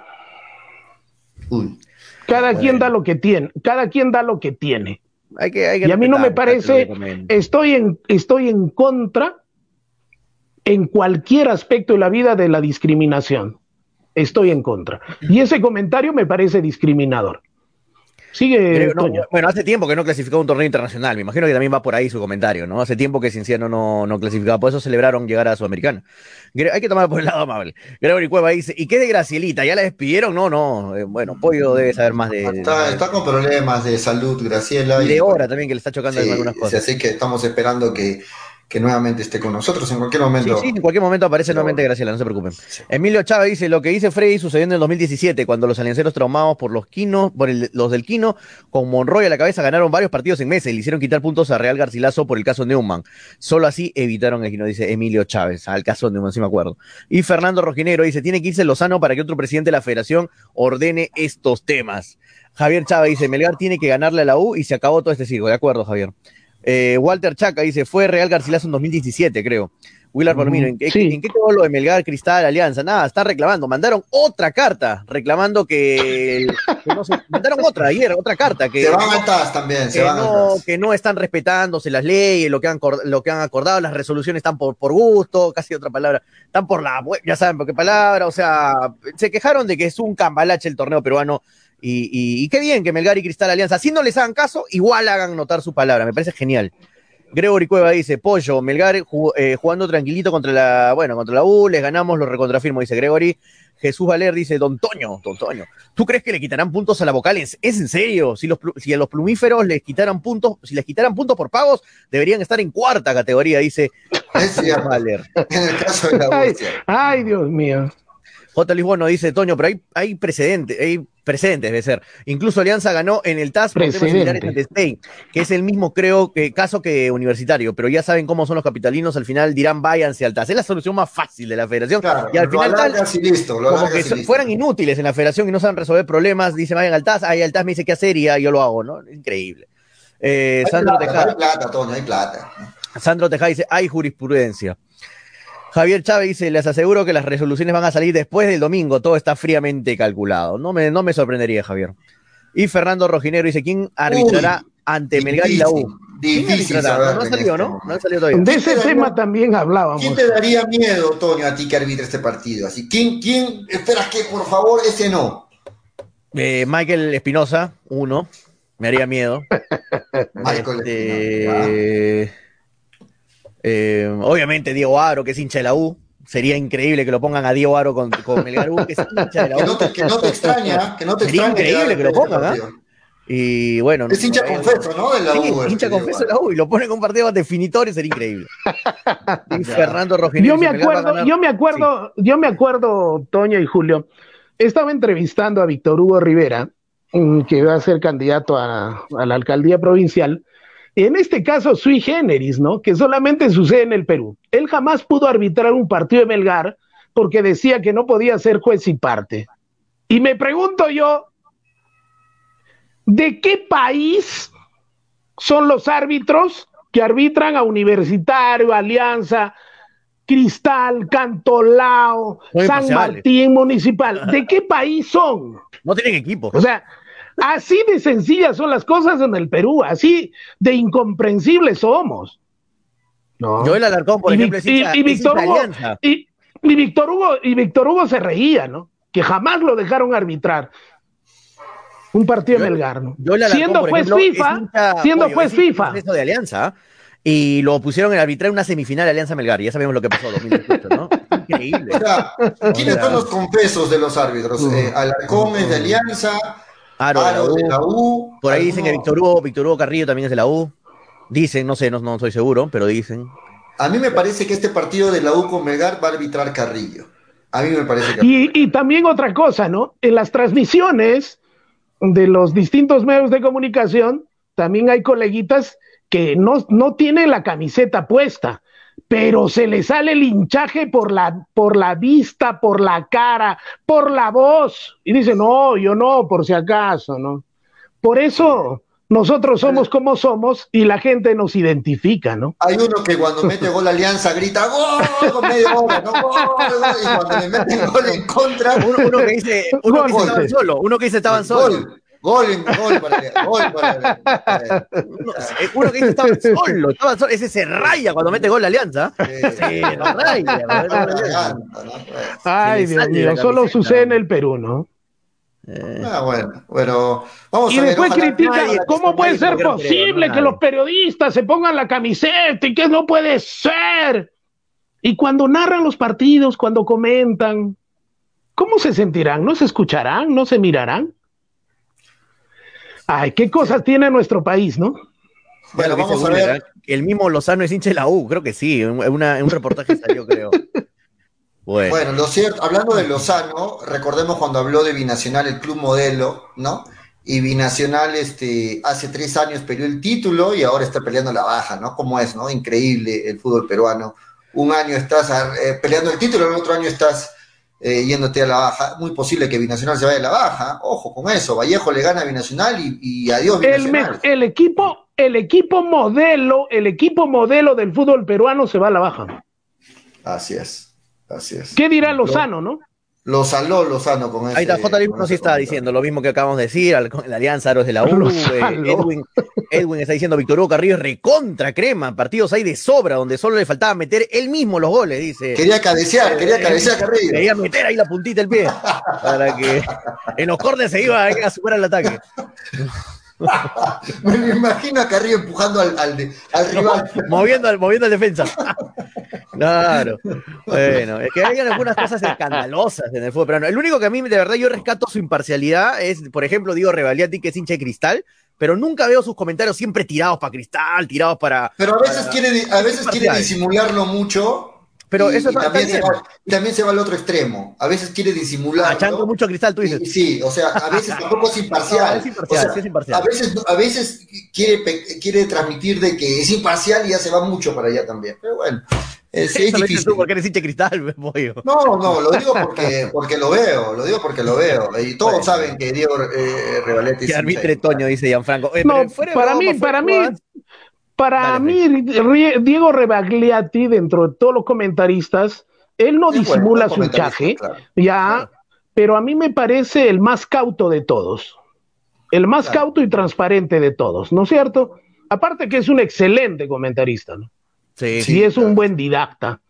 [SPEAKER 4] Cada quien da lo que tiene, cada quien da lo que tiene. Hay que, y a mí no me parece, estoy en, estoy en contra en cualquier aspecto de la vida de la discriminación. Estoy en contra. Y ese comentario me parece discriminador. Sigue.
[SPEAKER 5] bueno, hace tiempo que no clasificó un torneo internacional. Me imagino que también va por ahí su comentario, ¿no? Hace tiempo que Cinciano no, no clasificaba. Por eso celebraron llegar a Sudamericana. Hay que tomar por el lado amable. Gregory Cueva dice: ¿Y qué de Gracielita? ¿Ya la despidieron? No, no. Eh, bueno, Pollo debe saber más de.
[SPEAKER 3] Está, está, con problemas de salud, Graciela.
[SPEAKER 5] Y de hora también que le está chocando en algunas cosas.
[SPEAKER 3] Así que estamos esperando que que nuevamente esté con nosotros en cualquier momento.
[SPEAKER 5] Sí, sí en cualquier momento aparece nuevamente Graciela, no se preocupen. Emilio Chávez dice, lo que dice Freddy sucedió en el 2017, cuando los alianceros traumados por los Quino, por los del Quino, con Monroy a la cabeza, ganaron varios partidos en meses y le hicieron quitar puntos a Real Garcilaso por el caso Neumann. Solo así evitaron el Quino, dice Emilio Chávez, al caso Neumann, sí me acuerdo. Y Fernando Rojinero dice, tiene que irse Lozano para que otro presidente de la federación ordene estos temas. Javier Chávez dice, Melgar tiene que ganarle a la U y se acabó todo este siglo. De acuerdo, Javier. Eh, Walter Chaca dice, fue Real Garcilaso en 2017, creo. Willard Palomino, ¿en, qué quedó lo de Melgar, Cristal, Alianza? Nada, está reclamando. Mandaron otra carta reclamando que. mandaron otra ayer, otra carta. Que,
[SPEAKER 3] se van atrás también, se van no,
[SPEAKER 5] Que no están respetándose las leyes, lo que han, lo que han acordado, las resoluciones están por, por gusto, casi otra palabra. Están por la. Ya saben por qué palabra, o sea, se quejaron de que es un cambalache el torneo peruano y, qué bien que Melgar y Cristal Alianza, si no les hagan caso, igual hagan notar su palabra, me parece genial. Gregory Cueva dice, Pollo, Melgar eh, jugando tranquilito contra la, bueno, contra la U, les ganamos, lo recontrafirmo, dice Gregory. Jesús Valer dice, Don Toño, Don Toño, ¿tú crees que le quitarán puntos a la vocal? ¿Es, en serio? Si, los, si a los plumíferos les quitaran puntos, si les quitaran puntos por pagos, deberían estar en cuarta categoría, dice
[SPEAKER 3] Jesús Valer. En el caso de la
[SPEAKER 4] U. ay, Dios mío.
[SPEAKER 5] J. Lisbono dice, Toño, pero hay, hay precedentes, hay precedentes, debe ser. Incluso Alianza ganó en el TAS por temas similares Stein, que es el mismo, creo, que, caso que universitario, pero ya saben cómo son los capitalinos, al final dirán váyanse al TAS. Es la solución más fácil de la federación. y al final tal,
[SPEAKER 3] listo,
[SPEAKER 5] como que fueran inútiles en la federación y no saben resolver problemas, dice vayan al TAS, ahí el TAS me dice qué hacer y yo lo hago, ¿no? Increíble.
[SPEAKER 3] Eh, Sandro Tejada. Hay plata, Toño, hay plata.
[SPEAKER 5] Sandro Tejada dice, hay jurisprudencia. Javier Chávez dice, les aseguro que las resoluciones van a salir después del domingo, todo está fríamente calculado. No me, no me sorprendería, Javier. Y Fernando Rojinero dice, ¿quién arbitrará ante Melgar y la U?
[SPEAKER 3] Difícil
[SPEAKER 5] no ha salido, ¿no? No ha salido todavía.
[SPEAKER 4] De ese tema también hablábamos.
[SPEAKER 3] ¿Quién te daría miedo, Toño, a ti que arbitre este partido? Así, ¿quién, quién esperas que, por favor, ese no?
[SPEAKER 5] Eh, Michael Espinosa, uno. Me haría miedo.
[SPEAKER 3] Michael Espinosa.
[SPEAKER 5] Este, eh, obviamente Diego Aro, que es hincha de la U. Sería increíble que lo pongan a Diego Aro con, con Melgar U, que es hincha de la U.
[SPEAKER 3] Que no te, que no te extraña, que no te
[SPEAKER 5] Sería increíble que lo pongan, ¿ah? Y bueno.
[SPEAKER 3] Es hincha confeso, ¿no? De la
[SPEAKER 5] sí,
[SPEAKER 3] U.
[SPEAKER 5] hincha confeso de la U y lo ponen con partidos definitorios, sería increíble. y Fernando Rogelio.
[SPEAKER 4] Yo me acuerdo, yo me acuerdo, yo me acuerdo, Toño y Julio, estaba entrevistando a Víctor Hugo Rivera, mm, que va a ser candidato a, a la alcaldía provincial, en este caso sui generis, ¿no? Que solamente sucede en el Perú. Él jamás pudo arbitrar un partido de Melgar porque decía que no podía ser juez y parte. Y me pregunto yo, ¿de qué país son los árbitros que arbitran a Universitario, Alianza, Cristal, Cantolao, San Martín Municipal? ¿De qué país son?
[SPEAKER 5] No tienen equipo.
[SPEAKER 4] O sea, Así de sencillas son las cosas en el Perú, así de incomprensibles somos.
[SPEAKER 5] ¿no? Yo el Alarcón, por ejemplo,
[SPEAKER 4] y, Víctor Hugo, y, Víctor Hugo, y Víctor Hugo se reía, ¿no? Que jamás lo dejaron arbitrar. Un partido de Melgar, ¿no? siendo juez FIFA, siendo juez FIFA.
[SPEAKER 5] de Alianza, y lo pusieron en arbitrar una semifinal de Alianza Melgar, y ya sabemos lo que pasó en 2018, ¿no? Increíble.
[SPEAKER 3] ¿quiénes son los confesos de los árbitros? Uh, eh, Alarcón es de Alianza,
[SPEAKER 5] Aro, de la U. Por ahí dicen que Víctor Hugo, Víctor Hugo Carrillo también es de la U. Dicen, no sé, no, no estoy seguro, pero dicen.
[SPEAKER 3] A mí me parece que este partido de la U con Melgar va a arbitrar Carrillo. A mí me parece
[SPEAKER 4] que. Y, y también otra cosa, ¿no? En las transmisiones de los distintos medios de comunicación, también hay coleguitas que no, no tienen la camiseta puesta, pero se le sale el hinchaje por la, por la vista, por la cara, por la voz. Y dice, no, yo no, por si acaso, ¿no? Por eso nosotros somos como somos y la gente nos identifica, ¿no?
[SPEAKER 3] Hay uno que cuando mete gol Alianza grita ¡Gol! con medio hora, ¿no? ¡Gol! Y cuando le meten gol en contra.
[SPEAKER 5] Uno, que dice, uno que dice estaban solo, uno que dice estaban solo.
[SPEAKER 3] Gol, gol para gol para
[SPEAKER 5] Uno que dice estaba solo, estaba solo, ese se raya cuando mete gol la Alianza. Sí, no raya.
[SPEAKER 4] Ay, Dios mío, solo sucede en el Perú, ¿no?
[SPEAKER 3] Eh. Ah, bueno, bueno, vamos
[SPEAKER 4] y después critican, ¿cómo puede ser posible que los periodistas se pongan la camiseta y que no puede ser? Y cuando narran los partidos, cuando comentan, ¿cómo se sentirán? ¿No se escucharán? ¿No se mirarán? Ay, qué cosas tiene nuestro país, ¿no?
[SPEAKER 5] Bueno, vamos a ver. El mismo Lozano es hincha de la U, creo que sí, en un reportaje salió, creo.
[SPEAKER 3] Bueno. lo cierto, hablando de Lozano, recordemos cuando habló de Binacional, el club modelo, ¿no? Y Binacional este, hace tres años peleó el título y ahora está peleando la baja, ¿no? ¿Cómo es, no? Increíble el fútbol peruano. Un año estás eh, peleando el título, el otro año estás eh, yéndote a la baja. Muy posible que Binacional se vaya a la baja. Ojo con eso. Vallejo le gana a Binacional y, adiós
[SPEAKER 4] Binacional. El, el, equipo, el equipo modelo, el equipo modelo del fútbol peruano se va a la baja.
[SPEAKER 3] Así es. Así es.
[SPEAKER 4] ¿Qué dirá Lozano, no?
[SPEAKER 3] Lo saló Lozano con
[SPEAKER 5] Ahí está, J. sí está diciendo lo mismo que acabamos de decir, la Alianza Aros de la U, eh, Edwin, Edwin está diciendo Víctor Hugo Carrillo es recontra crema, partidos hay de sobra, donde solo le faltaba meter él mismo los goles, dice.
[SPEAKER 3] Quería cabecear, quería cabecear Carrillo.
[SPEAKER 5] Quería meter ahí la puntita del pie, para que en los cortes se iba a superar el ataque.
[SPEAKER 3] Me imagino a Carrillo empujando al, al, rival.
[SPEAKER 5] moviendo, al, moviendo al defensa. claro. Bueno, es que hay algunas cosas escandalosas en el fútbol pero El único que a mí, de verdad, yo rescato su imparcialidad es, por ejemplo, digo Revaliati, que es hincha de cristal, pero nunca veo sus comentarios siempre tirados para cristal, tirados para.
[SPEAKER 3] Pero a veces quiere, a veces quiere disimularlo mucho
[SPEAKER 5] pero eso
[SPEAKER 3] también, se va, también se va al otro extremo. A veces quiere disimular.
[SPEAKER 5] Achando mucho cristal, tú dices.
[SPEAKER 3] sí, o sea, a veces tampoco es imparcial. A veces, a veces quiere, quiere transmitir de que es imparcial y ya se va mucho para allá también. Pero bueno.
[SPEAKER 5] Es, es difícil. Tú porque eres cristal, pollo.
[SPEAKER 3] No, no, lo digo porque, porque lo veo, lo digo porque lo veo. Y todos saben que Diego eh, Revaletti
[SPEAKER 5] Que arbitre Toño, dice Gianfranco.
[SPEAKER 4] Eh, no, para mí, para mí, para mí, Diego Rebagliati, dentro de todos los comentaristas, él no disimula su hinchaje, ya, pero a mí me parece el más cauto de todos. El más cauto y transparente de todos, ¿no es cierto? Aparte que es un excelente comentarista, ¿no? Sí. Y es un buen didacta,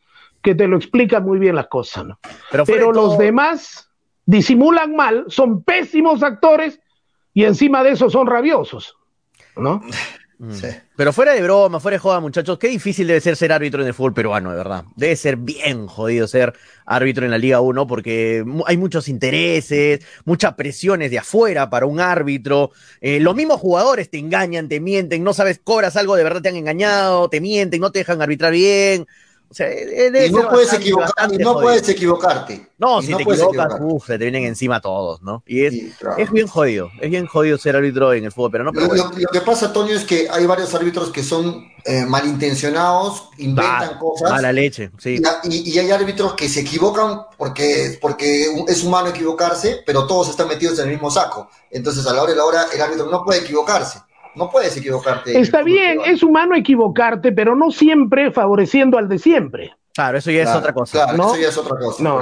[SPEAKER 4] que te lo explica muy bien las cosas, ¿no? Pero, los demás disimulan mal, son pésimos actores y encima de eso son rabiosos, ¿no?
[SPEAKER 5] Mm. Pero fuera de broma, fuera de joda, muchachos, qué difícil debe ser ser árbitro en el fútbol peruano, de verdad. Debe ser bien jodido ser árbitro en la Liga 1 porque hay muchos intereses, muchas presiones de afuera para un árbitro. Eh, los mismos jugadores te engañan, te mienten, no sabes, cobras algo, de verdad te han engañado, te mienten, no te dejan arbitrar bien. O sea,
[SPEAKER 3] y no, puedes, no puedes equivocarte.
[SPEAKER 5] No, si te equivocas, uf, te vienen encima todos, ¿no? Y es, es bien jodido, es bien jodido ser árbitro en el fútbol, pero no.
[SPEAKER 3] lo, que pasa, Toño, es que hay varios árbitros que son eh, malintencionados, inventan cosas.
[SPEAKER 5] A la leche, sí.
[SPEAKER 3] Y, hay árbitros que se equivocan porque, porque es humano equivocarse, pero todos están metidos en el mismo saco. Entonces, a la hora de la hora, el árbitro no puede equivocarse. No puedes equivocarte.
[SPEAKER 4] Está bien, es humano equivocarte, pero no siempre favoreciendo al de siempre.
[SPEAKER 5] Claro, eso ya es otra cosa.
[SPEAKER 3] Claro, eso ya es otra cosa. No.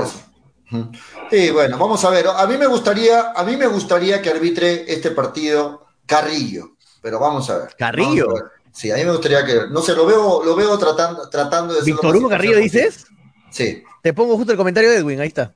[SPEAKER 3] Sí, bueno, vamos a ver. A mí me gustaría, a mí me gustaría que arbitre este partido Carrillo, pero vamos a ver.
[SPEAKER 5] Carrillo.
[SPEAKER 3] Sí, a mí me gustaría que, no sé, lo veo, lo veo tratando, tratando de.
[SPEAKER 5] Víctor Hugo Carrillo dices.
[SPEAKER 3] Sí.
[SPEAKER 5] Te pongo justo el comentario de Edwin, ahí está.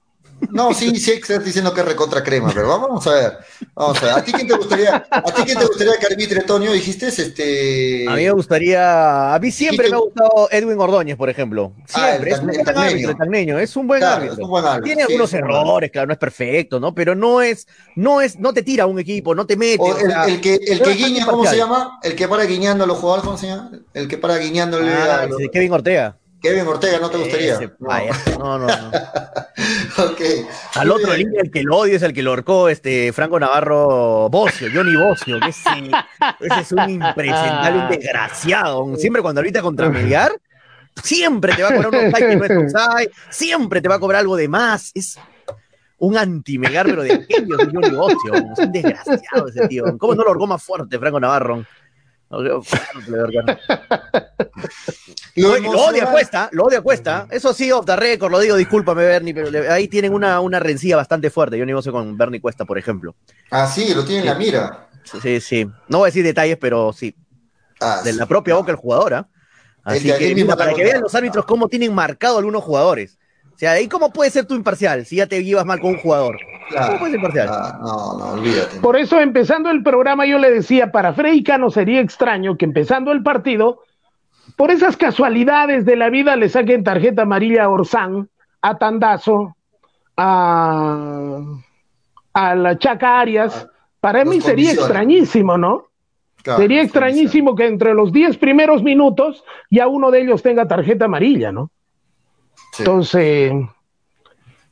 [SPEAKER 3] No, sí, sí, estás diciendo que es recontra crema, pero vamos a ver. Vamos a ver. ¿A ti quién te gustaría, a ti quién te gustaría que arbitre, Tonio? Dijiste, este.
[SPEAKER 5] A mí me gustaría. A mí siempre me ha gustado Edwin Ordóñez, por ejemplo.
[SPEAKER 3] Ah,
[SPEAKER 5] Siempre. es un buen árbitro, el tagneño. Es un buen
[SPEAKER 3] Claro,
[SPEAKER 5] árbitro.
[SPEAKER 3] es un buen árbitro,
[SPEAKER 5] Tiene
[SPEAKER 3] sí,
[SPEAKER 5] algunos errores, claro, no es perfecto, ¿no? Pero no es, no es, no te tira un equipo, no te mete.
[SPEAKER 3] O el, que, el que guiña, ¿cómo se llama? El que para guiñando a los jugadores, ¿cómo se llama? El que para guiñándole
[SPEAKER 5] Ah,
[SPEAKER 3] a los-
[SPEAKER 5] Kevin Ortega.
[SPEAKER 3] Kevin Ortega, ¿no te gustaría? No.
[SPEAKER 5] No, no, no.
[SPEAKER 3] Ok.
[SPEAKER 5] Al otro línea, el que lo odio es el que lo horcó este Franco Navarro Bocio, Johnny Bocio, que ese, ese es un impresentable, un desgraciado. Siempre cuando ahorita contra Melgar, siempre te va a cobrar un offside que no es offside, siempre te va a cobrar algo de más. Es un anti-Melgar, pero de aquellos Johnny Bocio. Es un desgraciado ese tío. ¿Cómo no lo horcó más fuerte Franco Navarro? No.
[SPEAKER 3] Lo
[SPEAKER 5] Lo,
[SPEAKER 3] emocional-
[SPEAKER 5] Cuesta, lo odia Cuesta. Eso sí, off the record, lo digo, discúlpame, Bernie, pero le- ahí tienen una, una rencilla bastante fuerte. Yo negocio con Bernie Cuesta, por ejemplo.
[SPEAKER 3] Ah, sí, lo tiene en la mira.
[SPEAKER 5] Sí, sí. No voy a decir detalles, pero sí.
[SPEAKER 3] Ah,
[SPEAKER 5] De
[SPEAKER 3] sí.
[SPEAKER 5] la propia boca el jugador, ¿ah? Así
[SPEAKER 3] que
[SPEAKER 5] mira, para que vean los árbitros cómo tienen marcado algunos jugadores. O sea, ahí cómo puedes ser tú imparcial si ya te llevas mal con un jugador.
[SPEAKER 3] Claro.
[SPEAKER 5] ¿Cómo puedes ser imparcial?
[SPEAKER 3] Ah, no, no, olvídate.
[SPEAKER 4] Por eso, empezando el programa, yo le decía, para Freddy Cano sería extraño que empezando el partido, por esas casualidades de la vida, le saquen tarjeta amarilla a Orsán, a Tandazo, a, a la Chaca Arias. Para
[SPEAKER 3] Los
[SPEAKER 4] mí sería extrañísimo, ¿no?
[SPEAKER 3] Claro,
[SPEAKER 4] sería extrañísimo que entre los 10 primeros minutos ya uno de ellos tenga tarjeta amarilla, ¿no?
[SPEAKER 3] Sí.
[SPEAKER 4] Entonces,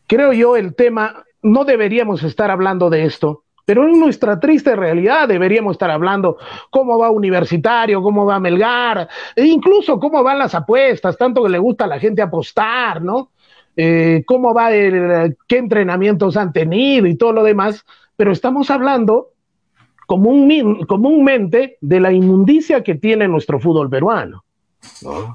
[SPEAKER 4] creo yo el tema, no deberíamos estar hablando de esto, pero en nuestra triste realidad deberíamos estar hablando cómo va Universitario, cómo va Melgar, e incluso cómo van las apuestas, tanto que le gusta a la gente apostar, ¿no? Eh, cómo va el, qué entrenamientos han tenido y todo lo demás, pero estamos hablando común- comúnmente de la inmundicia que tiene nuestro fútbol peruano.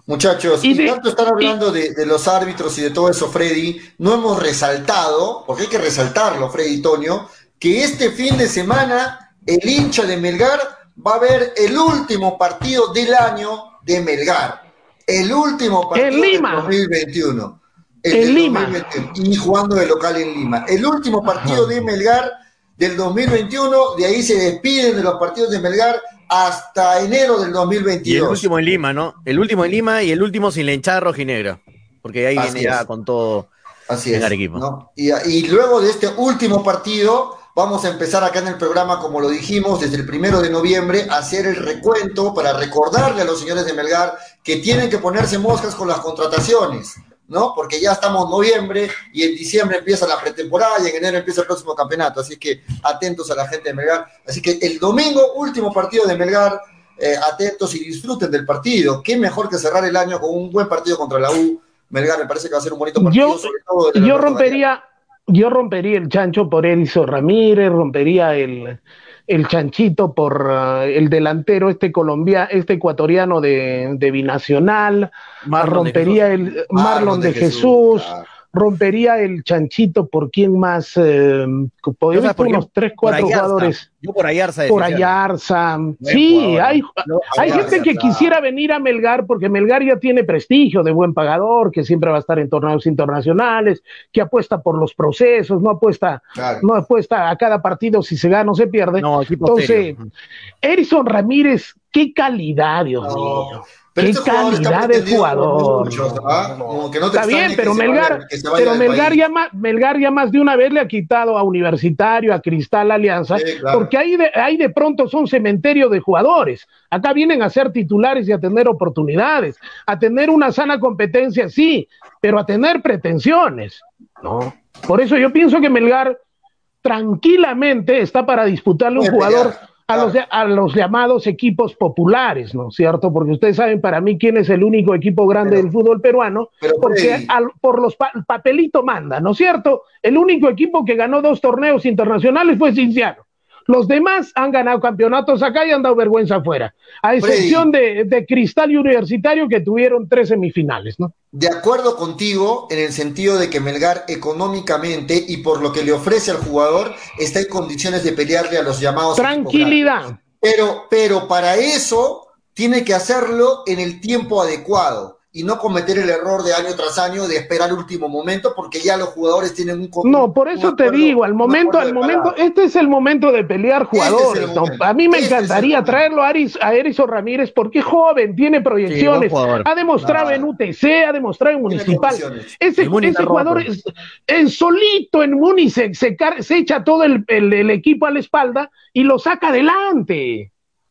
[SPEAKER 3] Muchachos,
[SPEAKER 4] Y
[SPEAKER 3] tanto están hablando de, de los árbitros y de todo eso, Freddy, no hemos resaltado, porque hay que resaltarlo, Freddy y Tonio, que este fin de semana el hincha de Melgar va a ver el último partido del año de Melgar. El último partido
[SPEAKER 4] En Lima.
[SPEAKER 3] del 2021. El
[SPEAKER 4] En
[SPEAKER 3] del
[SPEAKER 4] Lima.
[SPEAKER 3] 2021, y jugando de local en Lima. El último partido de Melgar del 2021, de ahí se despiden de los partidos de Melgar hasta enero del
[SPEAKER 5] Y el
[SPEAKER 3] 2022.
[SPEAKER 5] último en Lima, ¿no? El último en Lima y el último sin la hinchada rojinegra. Porque ahí
[SPEAKER 3] Así
[SPEAKER 5] viene ya con todo.
[SPEAKER 3] Así
[SPEAKER 5] en
[SPEAKER 3] es. ¿no? Y, y luego de este último partido, vamos a empezar acá en el programa, como lo dijimos, desde el primero de noviembre, a hacer el recuento para recordarle a los señores de Melgar que tienen que ponerse moscas con las contrataciones, ¿no? Porque ya estamos en noviembre y en diciembre empieza la pretemporada y en enero empieza el próximo campeonato. Así que atentos a la gente de Melgar. Así que el domingo, último partido de Melgar. eh, atentos y disfruten del partido. Qué mejor que cerrar el año con un buen partido contra la U. Melgar me parece que va a ser un bonito partido.
[SPEAKER 4] Yo,
[SPEAKER 3] sobre todo
[SPEAKER 4] rompería, yo rompería el chancho por Erizo Ramírez, rompería el, el chanchito por ah, el delantero este colombiano, este ecuatoriano de, de binacional,
[SPEAKER 5] Marlon de
[SPEAKER 4] rompería el Marlon, de, Jesús,
[SPEAKER 3] claro.
[SPEAKER 4] rompería el chanchito por quién más, eh,
[SPEAKER 5] Yo,
[SPEAKER 4] he
[SPEAKER 5] ¿sabes
[SPEAKER 4] visto
[SPEAKER 5] por qué?
[SPEAKER 4] unos tres,
[SPEAKER 5] Por
[SPEAKER 4] cuatro
[SPEAKER 5] Ayarza.
[SPEAKER 4] jugadores
[SPEAKER 5] Yo por Ayarza.
[SPEAKER 4] por Ayarza. Sí, hay, hay
[SPEAKER 3] Ayarza,
[SPEAKER 4] gente que quisiera venir a Melgar porque Melgar ya tiene prestigio de buen pagador, que siempre va a estar en torneos internacionales, que apuesta por los procesos, no apuesta,
[SPEAKER 3] Claro.
[SPEAKER 4] no apuesta a cada partido si se gana o se pierde.
[SPEAKER 5] No,
[SPEAKER 4] Entonces,
[SPEAKER 5] serio.
[SPEAKER 4] Erison Ramírez, qué calidad, Dios
[SPEAKER 3] No,
[SPEAKER 4] mío.
[SPEAKER 3] Pero
[SPEAKER 4] Qué
[SPEAKER 3] este
[SPEAKER 4] calidad de jugador.
[SPEAKER 3] muchos, ¿ah? Como que no te
[SPEAKER 4] Está bien, pero Melgar, pero Melgar ya, más, Melgar ya más de una vez le ha quitado a Universitario, a Cristal Alianza,
[SPEAKER 3] Sí, claro.
[SPEAKER 4] porque ahí de, ahí de pronto son cementerio de jugadores. Acá vienen a ser titulares y a tener oportunidades, a tener una sana competencia, sí, pero a tener pretensiones. No. Por eso yo pienso que Melgar tranquilamente está para disputarle un jugador a los, a los llamados equipos populares, ¿no es cierto? Porque ustedes saben para mí quién es el único equipo grande
[SPEAKER 3] Pero-
[SPEAKER 4] del fútbol peruano,
[SPEAKER 3] pero,
[SPEAKER 4] porque al- por los pa- el papelito manda, ¿no es cierto? El único equipo que ganó dos torneos internacionales fue Cinciano. Los demás han ganado campeonatos acá y han dado vergüenza afuera, a excepción de, de Cristal y Universitario que tuvieron tres semifinales, ¿no?
[SPEAKER 3] De acuerdo contigo en el sentido de que Melgar económicamente y por lo que le ofrece al jugador está en condiciones de pelearle a los llamados.
[SPEAKER 4] Tranquilidad.
[SPEAKER 3] Pero, pero para eso tiene que hacerlo en el tiempo adecuado. Y no cometer el error de año tras año de esperar el último momento porque ya los jugadores tienen un
[SPEAKER 4] No, por eso te digo, al momento, al momento, este es el momento de pelear este jugadores. a mí me este encantaría traerlo a, Aris, a Erizo Ramírez porque es joven, tiene proyecciones, ha demostrado en UTC, ha demostrado en Municipal. Ese, ese jugador es, solito en Muni se, se, echa todo el, el equipo a la espalda y lo saca adelante.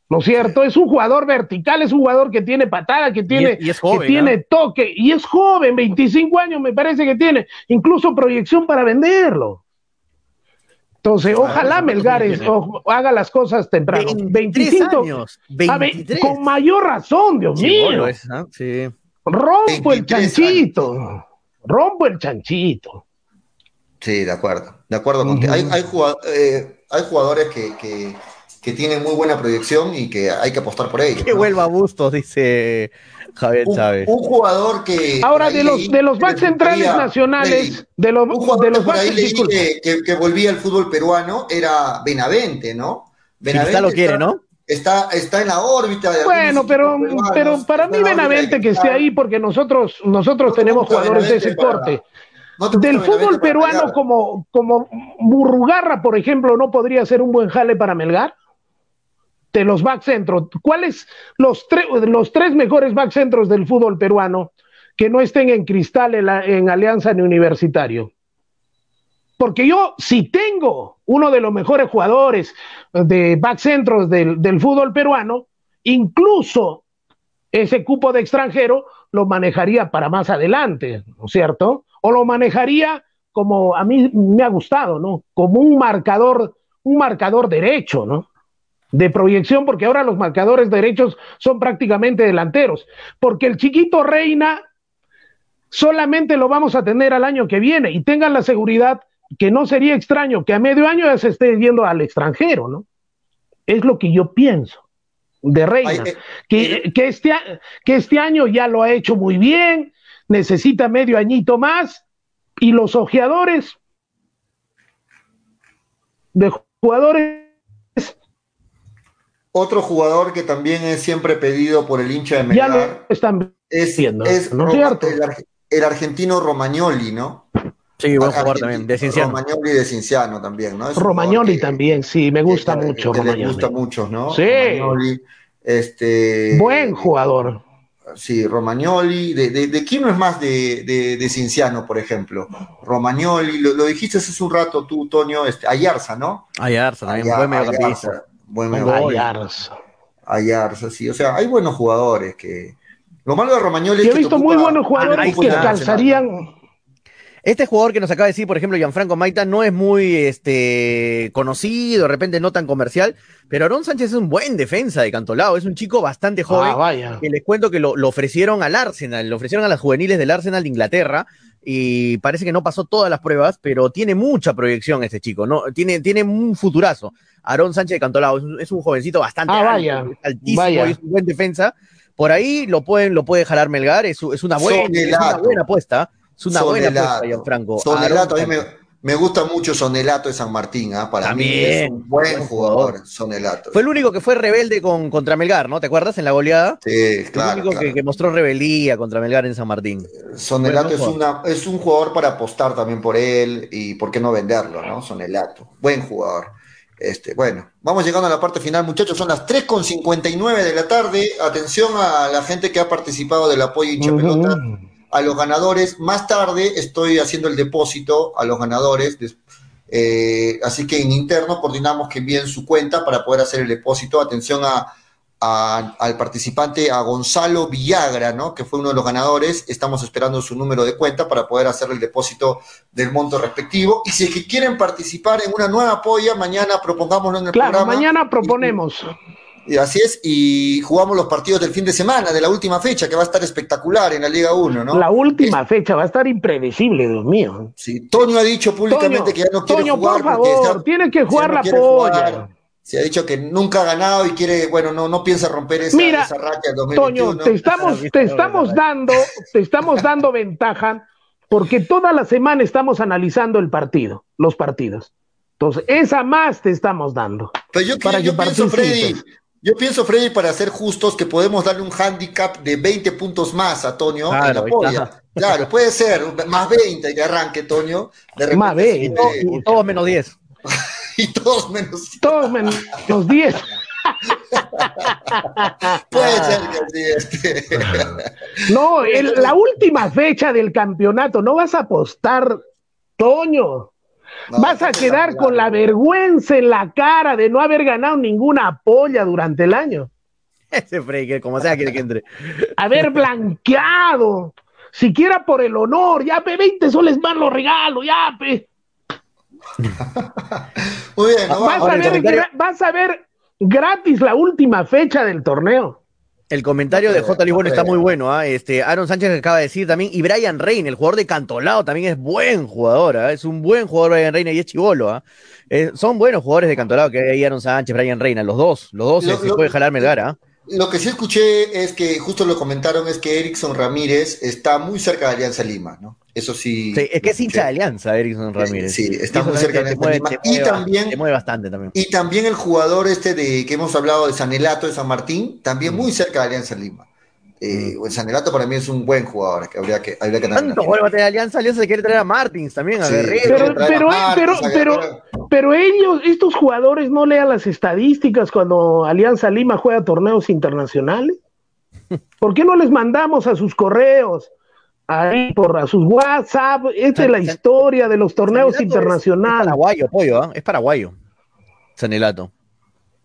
[SPEAKER 4] ¿No es cierto? Es un jugador vertical, es un jugador que tiene patada, que tiene, que tiene toque, y es joven, 25 años me parece que tiene, incluso proyección para venderlo. Entonces, ojalá Melgar haga las cosas temprano. 25 años. con mayor razón, Dios mío. Rompo el chanchito. Rompo el chanchito.
[SPEAKER 3] Sí, de acuerdo. De acuerdo hay, hay, eh, hay, jugadores que que tiene muy buena proyección y que hay que apostar por ellos.
[SPEAKER 5] Que vuelva a Bustos, dice Javier Chávez.
[SPEAKER 3] Un, jugador que.
[SPEAKER 4] Ahora, de los, de los backs centrales nacionales, de los, de los
[SPEAKER 3] que, que, volvía al fútbol peruano era Benavente, ¿no?
[SPEAKER 5] Benavente lo quiere, ¿no?
[SPEAKER 3] Está, está en la órbita de
[SPEAKER 4] Bueno, pero, pero para mí Benavente que esté ahí porque nosotros, nosotros tenemos jugadores de ese corte. Del fútbol peruano como, como Burrugarra, por ejemplo, no podría ser un buen jale para Melgar de los back centros. ¿Cuáles los, los tres mejores back centros del fútbol peruano que no estén en cristal en, Alianza ni Universitario? Porque yo, si tengo uno de los mejores jugadores de back centros del, del fútbol peruano, incluso ese cupo de extranjero lo manejaría para más adelante, ¿no es cierto? O lo manejaría como a mí me ha gustado, ¿no? Como un marcador, un marcador derecho, ¿no? De proyección, porque ahora los marcadores derechos son prácticamente delanteros, porque el chiquito Reina solamente lo vamos a tener al año que viene y tengan la seguridad que no sería extraño que a medio año ya se esté yendo al extranjero, ¿no? Es lo que yo pienso de Reina, eh, que, eh, que, este, que este año ya lo ha hecho muy bien, necesita medio añito más y los ojeadores de jugadores
[SPEAKER 3] otro jugador que también es siempre pedido por el hincha de Melgar.
[SPEAKER 4] están
[SPEAKER 3] es, es el, argentino Romagnoli, ¿no?
[SPEAKER 5] Sí, buen jugador también, de Cinciano.
[SPEAKER 3] Romagnoli de Cinciano también, ¿no?
[SPEAKER 4] Romagnoli también, sí, me gusta mucho.
[SPEAKER 3] Que me gusta mucho, ¿no?
[SPEAKER 4] Sí. Romagnoli,
[SPEAKER 3] este,
[SPEAKER 4] buen jugador.
[SPEAKER 3] Sí, Romagnoli. ¿De, de, quién no es más de, de, Cinciano, por ejemplo? Romagnoli, lo, dijiste hace un rato tú, Tonio, este, Ayarza, ¿no?
[SPEAKER 5] Ayarza, también, buen
[SPEAKER 3] mediocampista buen Ayarza. Ayarza, sí. O sea, hay buenos jugadores que. Lo malo de Romagnoli
[SPEAKER 4] es que. he visto muy buenos jugadores que calzarían.
[SPEAKER 5] Este jugador que nos acaba de decir, por ejemplo, Gianfranco Maita, no es muy este, conocido, de repente no tan comercial, pero Aaron Sánchez es un buen defensa de Cantolao, es un chico bastante joven.
[SPEAKER 4] Ah,
[SPEAKER 5] que les cuento que lo, lo, ofrecieron al Arsenal, lo ofrecieron a las juveniles del Arsenal de Inglaterra, y parece que no pasó todas las pruebas, pero tiene mucha proyección este chico, ¿no? Tiene, tiene un futurazo. Aarón Sánchez de Cantolao es, un jovencito bastante
[SPEAKER 4] ah,
[SPEAKER 5] altísimo y es un buen defensa. Por ahí lo pueden, lo puede jalar Melgar, es, es, una, buena, es una buena apuesta. Es una buena apuesta, Gianfranco.
[SPEAKER 3] Sonelato, a mí me, gusta mucho Sonelato de San Martín, ¿ah? para mí es un buen jugador, Sonelato.
[SPEAKER 5] Fue el único que fue rebelde con, contra Melgar, ¿no? ¿Te acuerdas en la goleada?
[SPEAKER 3] Sí, claro.
[SPEAKER 5] El único Que, mostró rebeldía contra Melgar en San Martín.
[SPEAKER 3] Sonelato es, una, es un jugador para apostar también por él y por qué no venderlo, ¿no? Sonelato, buen jugador. Este, bueno, vamos llegando a la parte final, muchachos. Son las 3.59 de la tarde. Atención a la gente que ha participado del apoyo hincha pelota, a los ganadores. Más tarde estoy haciendo el depósito a los ganadores. Eh, así que en interno coordinamos que envíen su cuenta para poder hacer el depósito. Atención a al participante, a Gonzalo Villagra, ¿no? que fue uno de los ganadores. Estamos esperando su número de cuenta para poder hacer el depósito del monto respectivo. Y si es que quieren participar en una nueva polla, mañana propongámoslo en el
[SPEAKER 4] claro, mañana proponemos.
[SPEAKER 3] Y, así es, y jugamos los partidos del fin de semana, de la última fecha, que va a estar espectacular en la Liga 1, ¿no?
[SPEAKER 4] La última fecha va a estar impredecible, Dios mío.
[SPEAKER 3] Sí, Toño ha dicho públicamente que ya no quiere jugar.
[SPEAKER 4] por favor, tiene que jugar la polla
[SPEAKER 3] se ha dicho que nunca ha ganado y quiere, bueno, no, no piensa romper esa,
[SPEAKER 4] Mira,
[SPEAKER 3] racha 2021.
[SPEAKER 4] Toño, te estamos, te estamos dando, te estamos dando ventaja porque toda la semana estamos analizando el partido, los partidos. Entonces, esa más te estamos dando.
[SPEAKER 3] Pero yo, para yo pienso, Freddy, Yo pienso, Freddy, para ser justos, que podemos darle un handicap de 20 puntos más a Toño claro, Claro, puede ser, más 20 que arranque, Toño.
[SPEAKER 4] De más 20.
[SPEAKER 5] y todos menos 10.
[SPEAKER 3] y todos menos
[SPEAKER 4] Todos menos 10.
[SPEAKER 3] Puede ser que sí. Este.
[SPEAKER 4] No, la última fecha del campeonato, no vas a apostar, Toño. Vas a quedar con la vergüenza en la cara de no haber ganado ninguna polla durante el año.
[SPEAKER 5] Ese Frey, como sea quiere que entre.
[SPEAKER 4] Haber blanqueado, siquiera por el honor, ya, pe, 20 soles más los regalo, ya, pe.
[SPEAKER 3] Muy bien,
[SPEAKER 4] vas, a ver, vas a ver gratis la última fecha del torneo.
[SPEAKER 5] El comentario de J. Lisbon está muy bueno. ¿ah? Este, Aaron Sánchez acaba de decir también. Y Brian Reina, el jugador de Cantolao, también es buen jugador. ¿ah? Es un buen jugador Brian Reina y es chivolo. Eh, son buenos jugadores de Cantolao que hay Aaron Sánchez, Brian Reina. Los dos. Los dos se, puede jalar Melgar.
[SPEAKER 3] Lo que sí escuché es que justo lo comentaron es que Erickson Ramírez está muy cerca de Alianza Lima, ¿no? Eso sí.
[SPEAKER 5] es que es hincha de Alianza, Erickson Ramírez.
[SPEAKER 3] Sí, está muy cerca de Alianza Lima. y también.
[SPEAKER 5] mueve bastante también.
[SPEAKER 3] Y también el jugador este de que hemos hablado de Sanelato de San Martín, también muy cerca de Alianza Lima. Eh, mm. Sanelato para mí es un buen jugador que habría que habría que
[SPEAKER 5] ¿Cuánto jugador va a tener Alianza? Alianza se quiere traer a Martins también, a sí,
[SPEAKER 4] Pero, pero, pero, pero, pero, ellos, estos jugadores no lean las estadísticas cuando Alianza Lima juega torneos internacionales. ¿Por qué no les mandamos a sus correos? Ahí por a sus WhatsApp. Esta es la historia de los torneos internacionales. Es,
[SPEAKER 5] paraguayo, pollo, ¿eh? es paraguayo. Sanelato.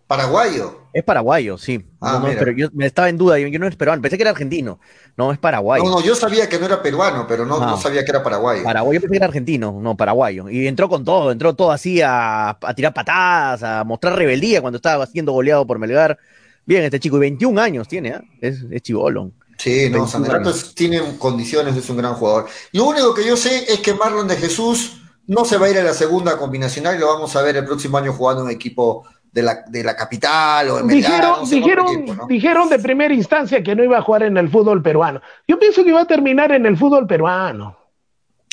[SPEAKER 3] ¿Paraguayo?
[SPEAKER 5] Es paraguayo, sí. Ah, pero yo me estaba en duda, yo, no es peruano, pensé que era argentino. No, es paraguayo.
[SPEAKER 3] No, no, yo sabía que no era peruano, pero no, no. sabía que era paraguayo.
[SPEAKER 5] Paraguayo, yo pensé que era argentino, no, paraguayo. Y entró con todo, entró todo así a, a tirar patadas, a mostrar rebeldía cuando estaba siendo goleado por Melgar. Bien, este chico, y 21 años tiene, ¿eh? es, es chibolón.
[SPEAKER 3] Sí, no, Sanelato tiene condiciones, es un gran jugador. Lo único que yo sé es que Marlon de Jesús no se va a ir a la segunda combinacional y lo vamos a ver el próximo año jugando en un equipo de la, de la capital o de
[SPEAKER 4] dijeron, dijeron, dijeron de primera instancia que no iba a jugar en el fútbol peruano. Yo pienso que iba a terminar en el fútbol peruano.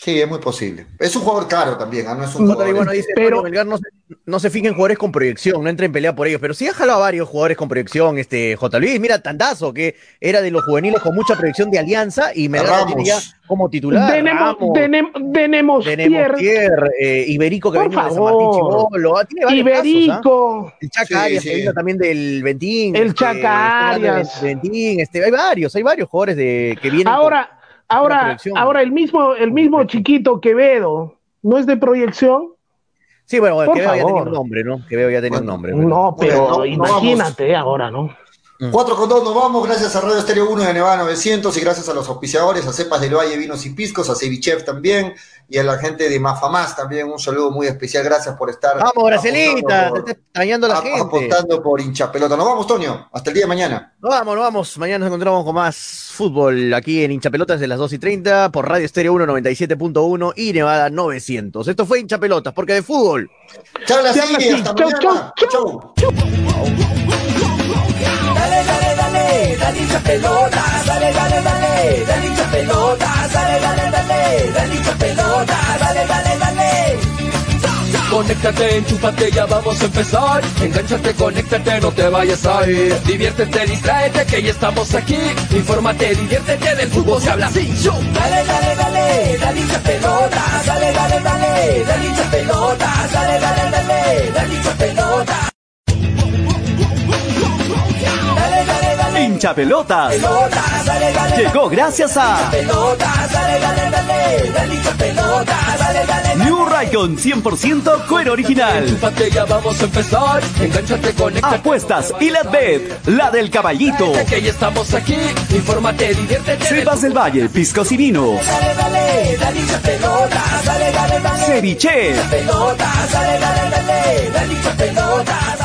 [SPEAKER 3] Sí, es muy posible. Es un jugador caro también, ¿ah? no es un jugador.
[SPEAKER 5] pero, no, se, no se fija en jugadores con proyección, no entra en pelea por ellos, pero sí ha jalado a varios jugadores con proyección, este J. Luis, mira, Tandazo, que era de los juveniles con mucha proyección de alianza y me da ya como titular.
[SPEAKER 4] Tenemos, tenemos,
[SPEAKER 5] eh, Iberico que viene de San Martín Chibolo, ah, tiene varios
[SPEAKER 4] Iberico.
[SPEAKER 5] ¿ah? El Chaca Arias que vino también del Ventín.
[SPEAKER 4] El este, Chaca Arias.
[SPEAKER 5] Ventín, este, hay varios, hay varios jugadores de, que vienen.
[SPEAKER 4] Ahora, Ahora, ahora el mismo, el mismo chiquito Quevedo, ¿no es de proyección?
[SPEAKER 5] Sí, bueno, Quevedo ya tenía un nombre, ¿no? Quevedo ya tenía un nombre.
[SPEAKER 4] No, pero imagínate ahora, ¿no?
[SPEAKER 3] 4 mm. con 2 nos vamos, gracias a Radio Estéreo 1 de Nevada 900 y gracias a los auspiciadores, a Cepas del Valle, Vinos y Piscos, a Cevichev también y a la gente de Mafamás también. Un saludo muy especial, gracias por estar.
[SPEAKER 5] Vamos, Bracelita, te está extrañando la gente.
[SPEAKER 3] Apostando por hincha pelota. Nos vamos, Toño, hasta el día de mañana.
[SPEAKER 5] Nos vamos, nos vamos. Mañana nos encontramos con más fútbol aquí en hincha pelotas de las 2 y 30 por Radio Estéreo 1 97.1 y Nevada 900. Esto fue hincha pelotas, porque de fútbol.
[SPEAKER 3] Chao, hasta mañana. Chau, chau.
[SPEAKER 2] Dale, dale, dale, hincha pelota, dale, dale, dale, dale hincha pelota, dale, dale, dale, dale hincha pelota, dale, dale, dale.
[SPEAKER 6] Conéctate, enchúfate, ya vamos a empezar. Engánchate, conéctate, no te vayas a ir. Diviértete, distráete, que ya estamos aquí. Infórmate, diviértete, del fútbol se habla así.
[SPEAKER 2] Dale, dale, dale, dale hincha pelota, dale, dale, dale, dale hincha pelota, dale, dale, dale, dale hincha pelota.
[SPEAKER 1] Hincha pelotas. Llegó gracias a New Raycon 100% cuero original.
[SPEAKER 6] ya vamos a empezar.
[SPEAKER 1] Apuestas y la bet, la del caballito.
[SPEAKER 6] Que estamos aquí. Infórmate, diviértete.
[SPEAKER 1] Sebas del Valle, piscos y vino. Ceviche.
[SPEAKER 2] Pelota, dale, dale, dale, dale, dale.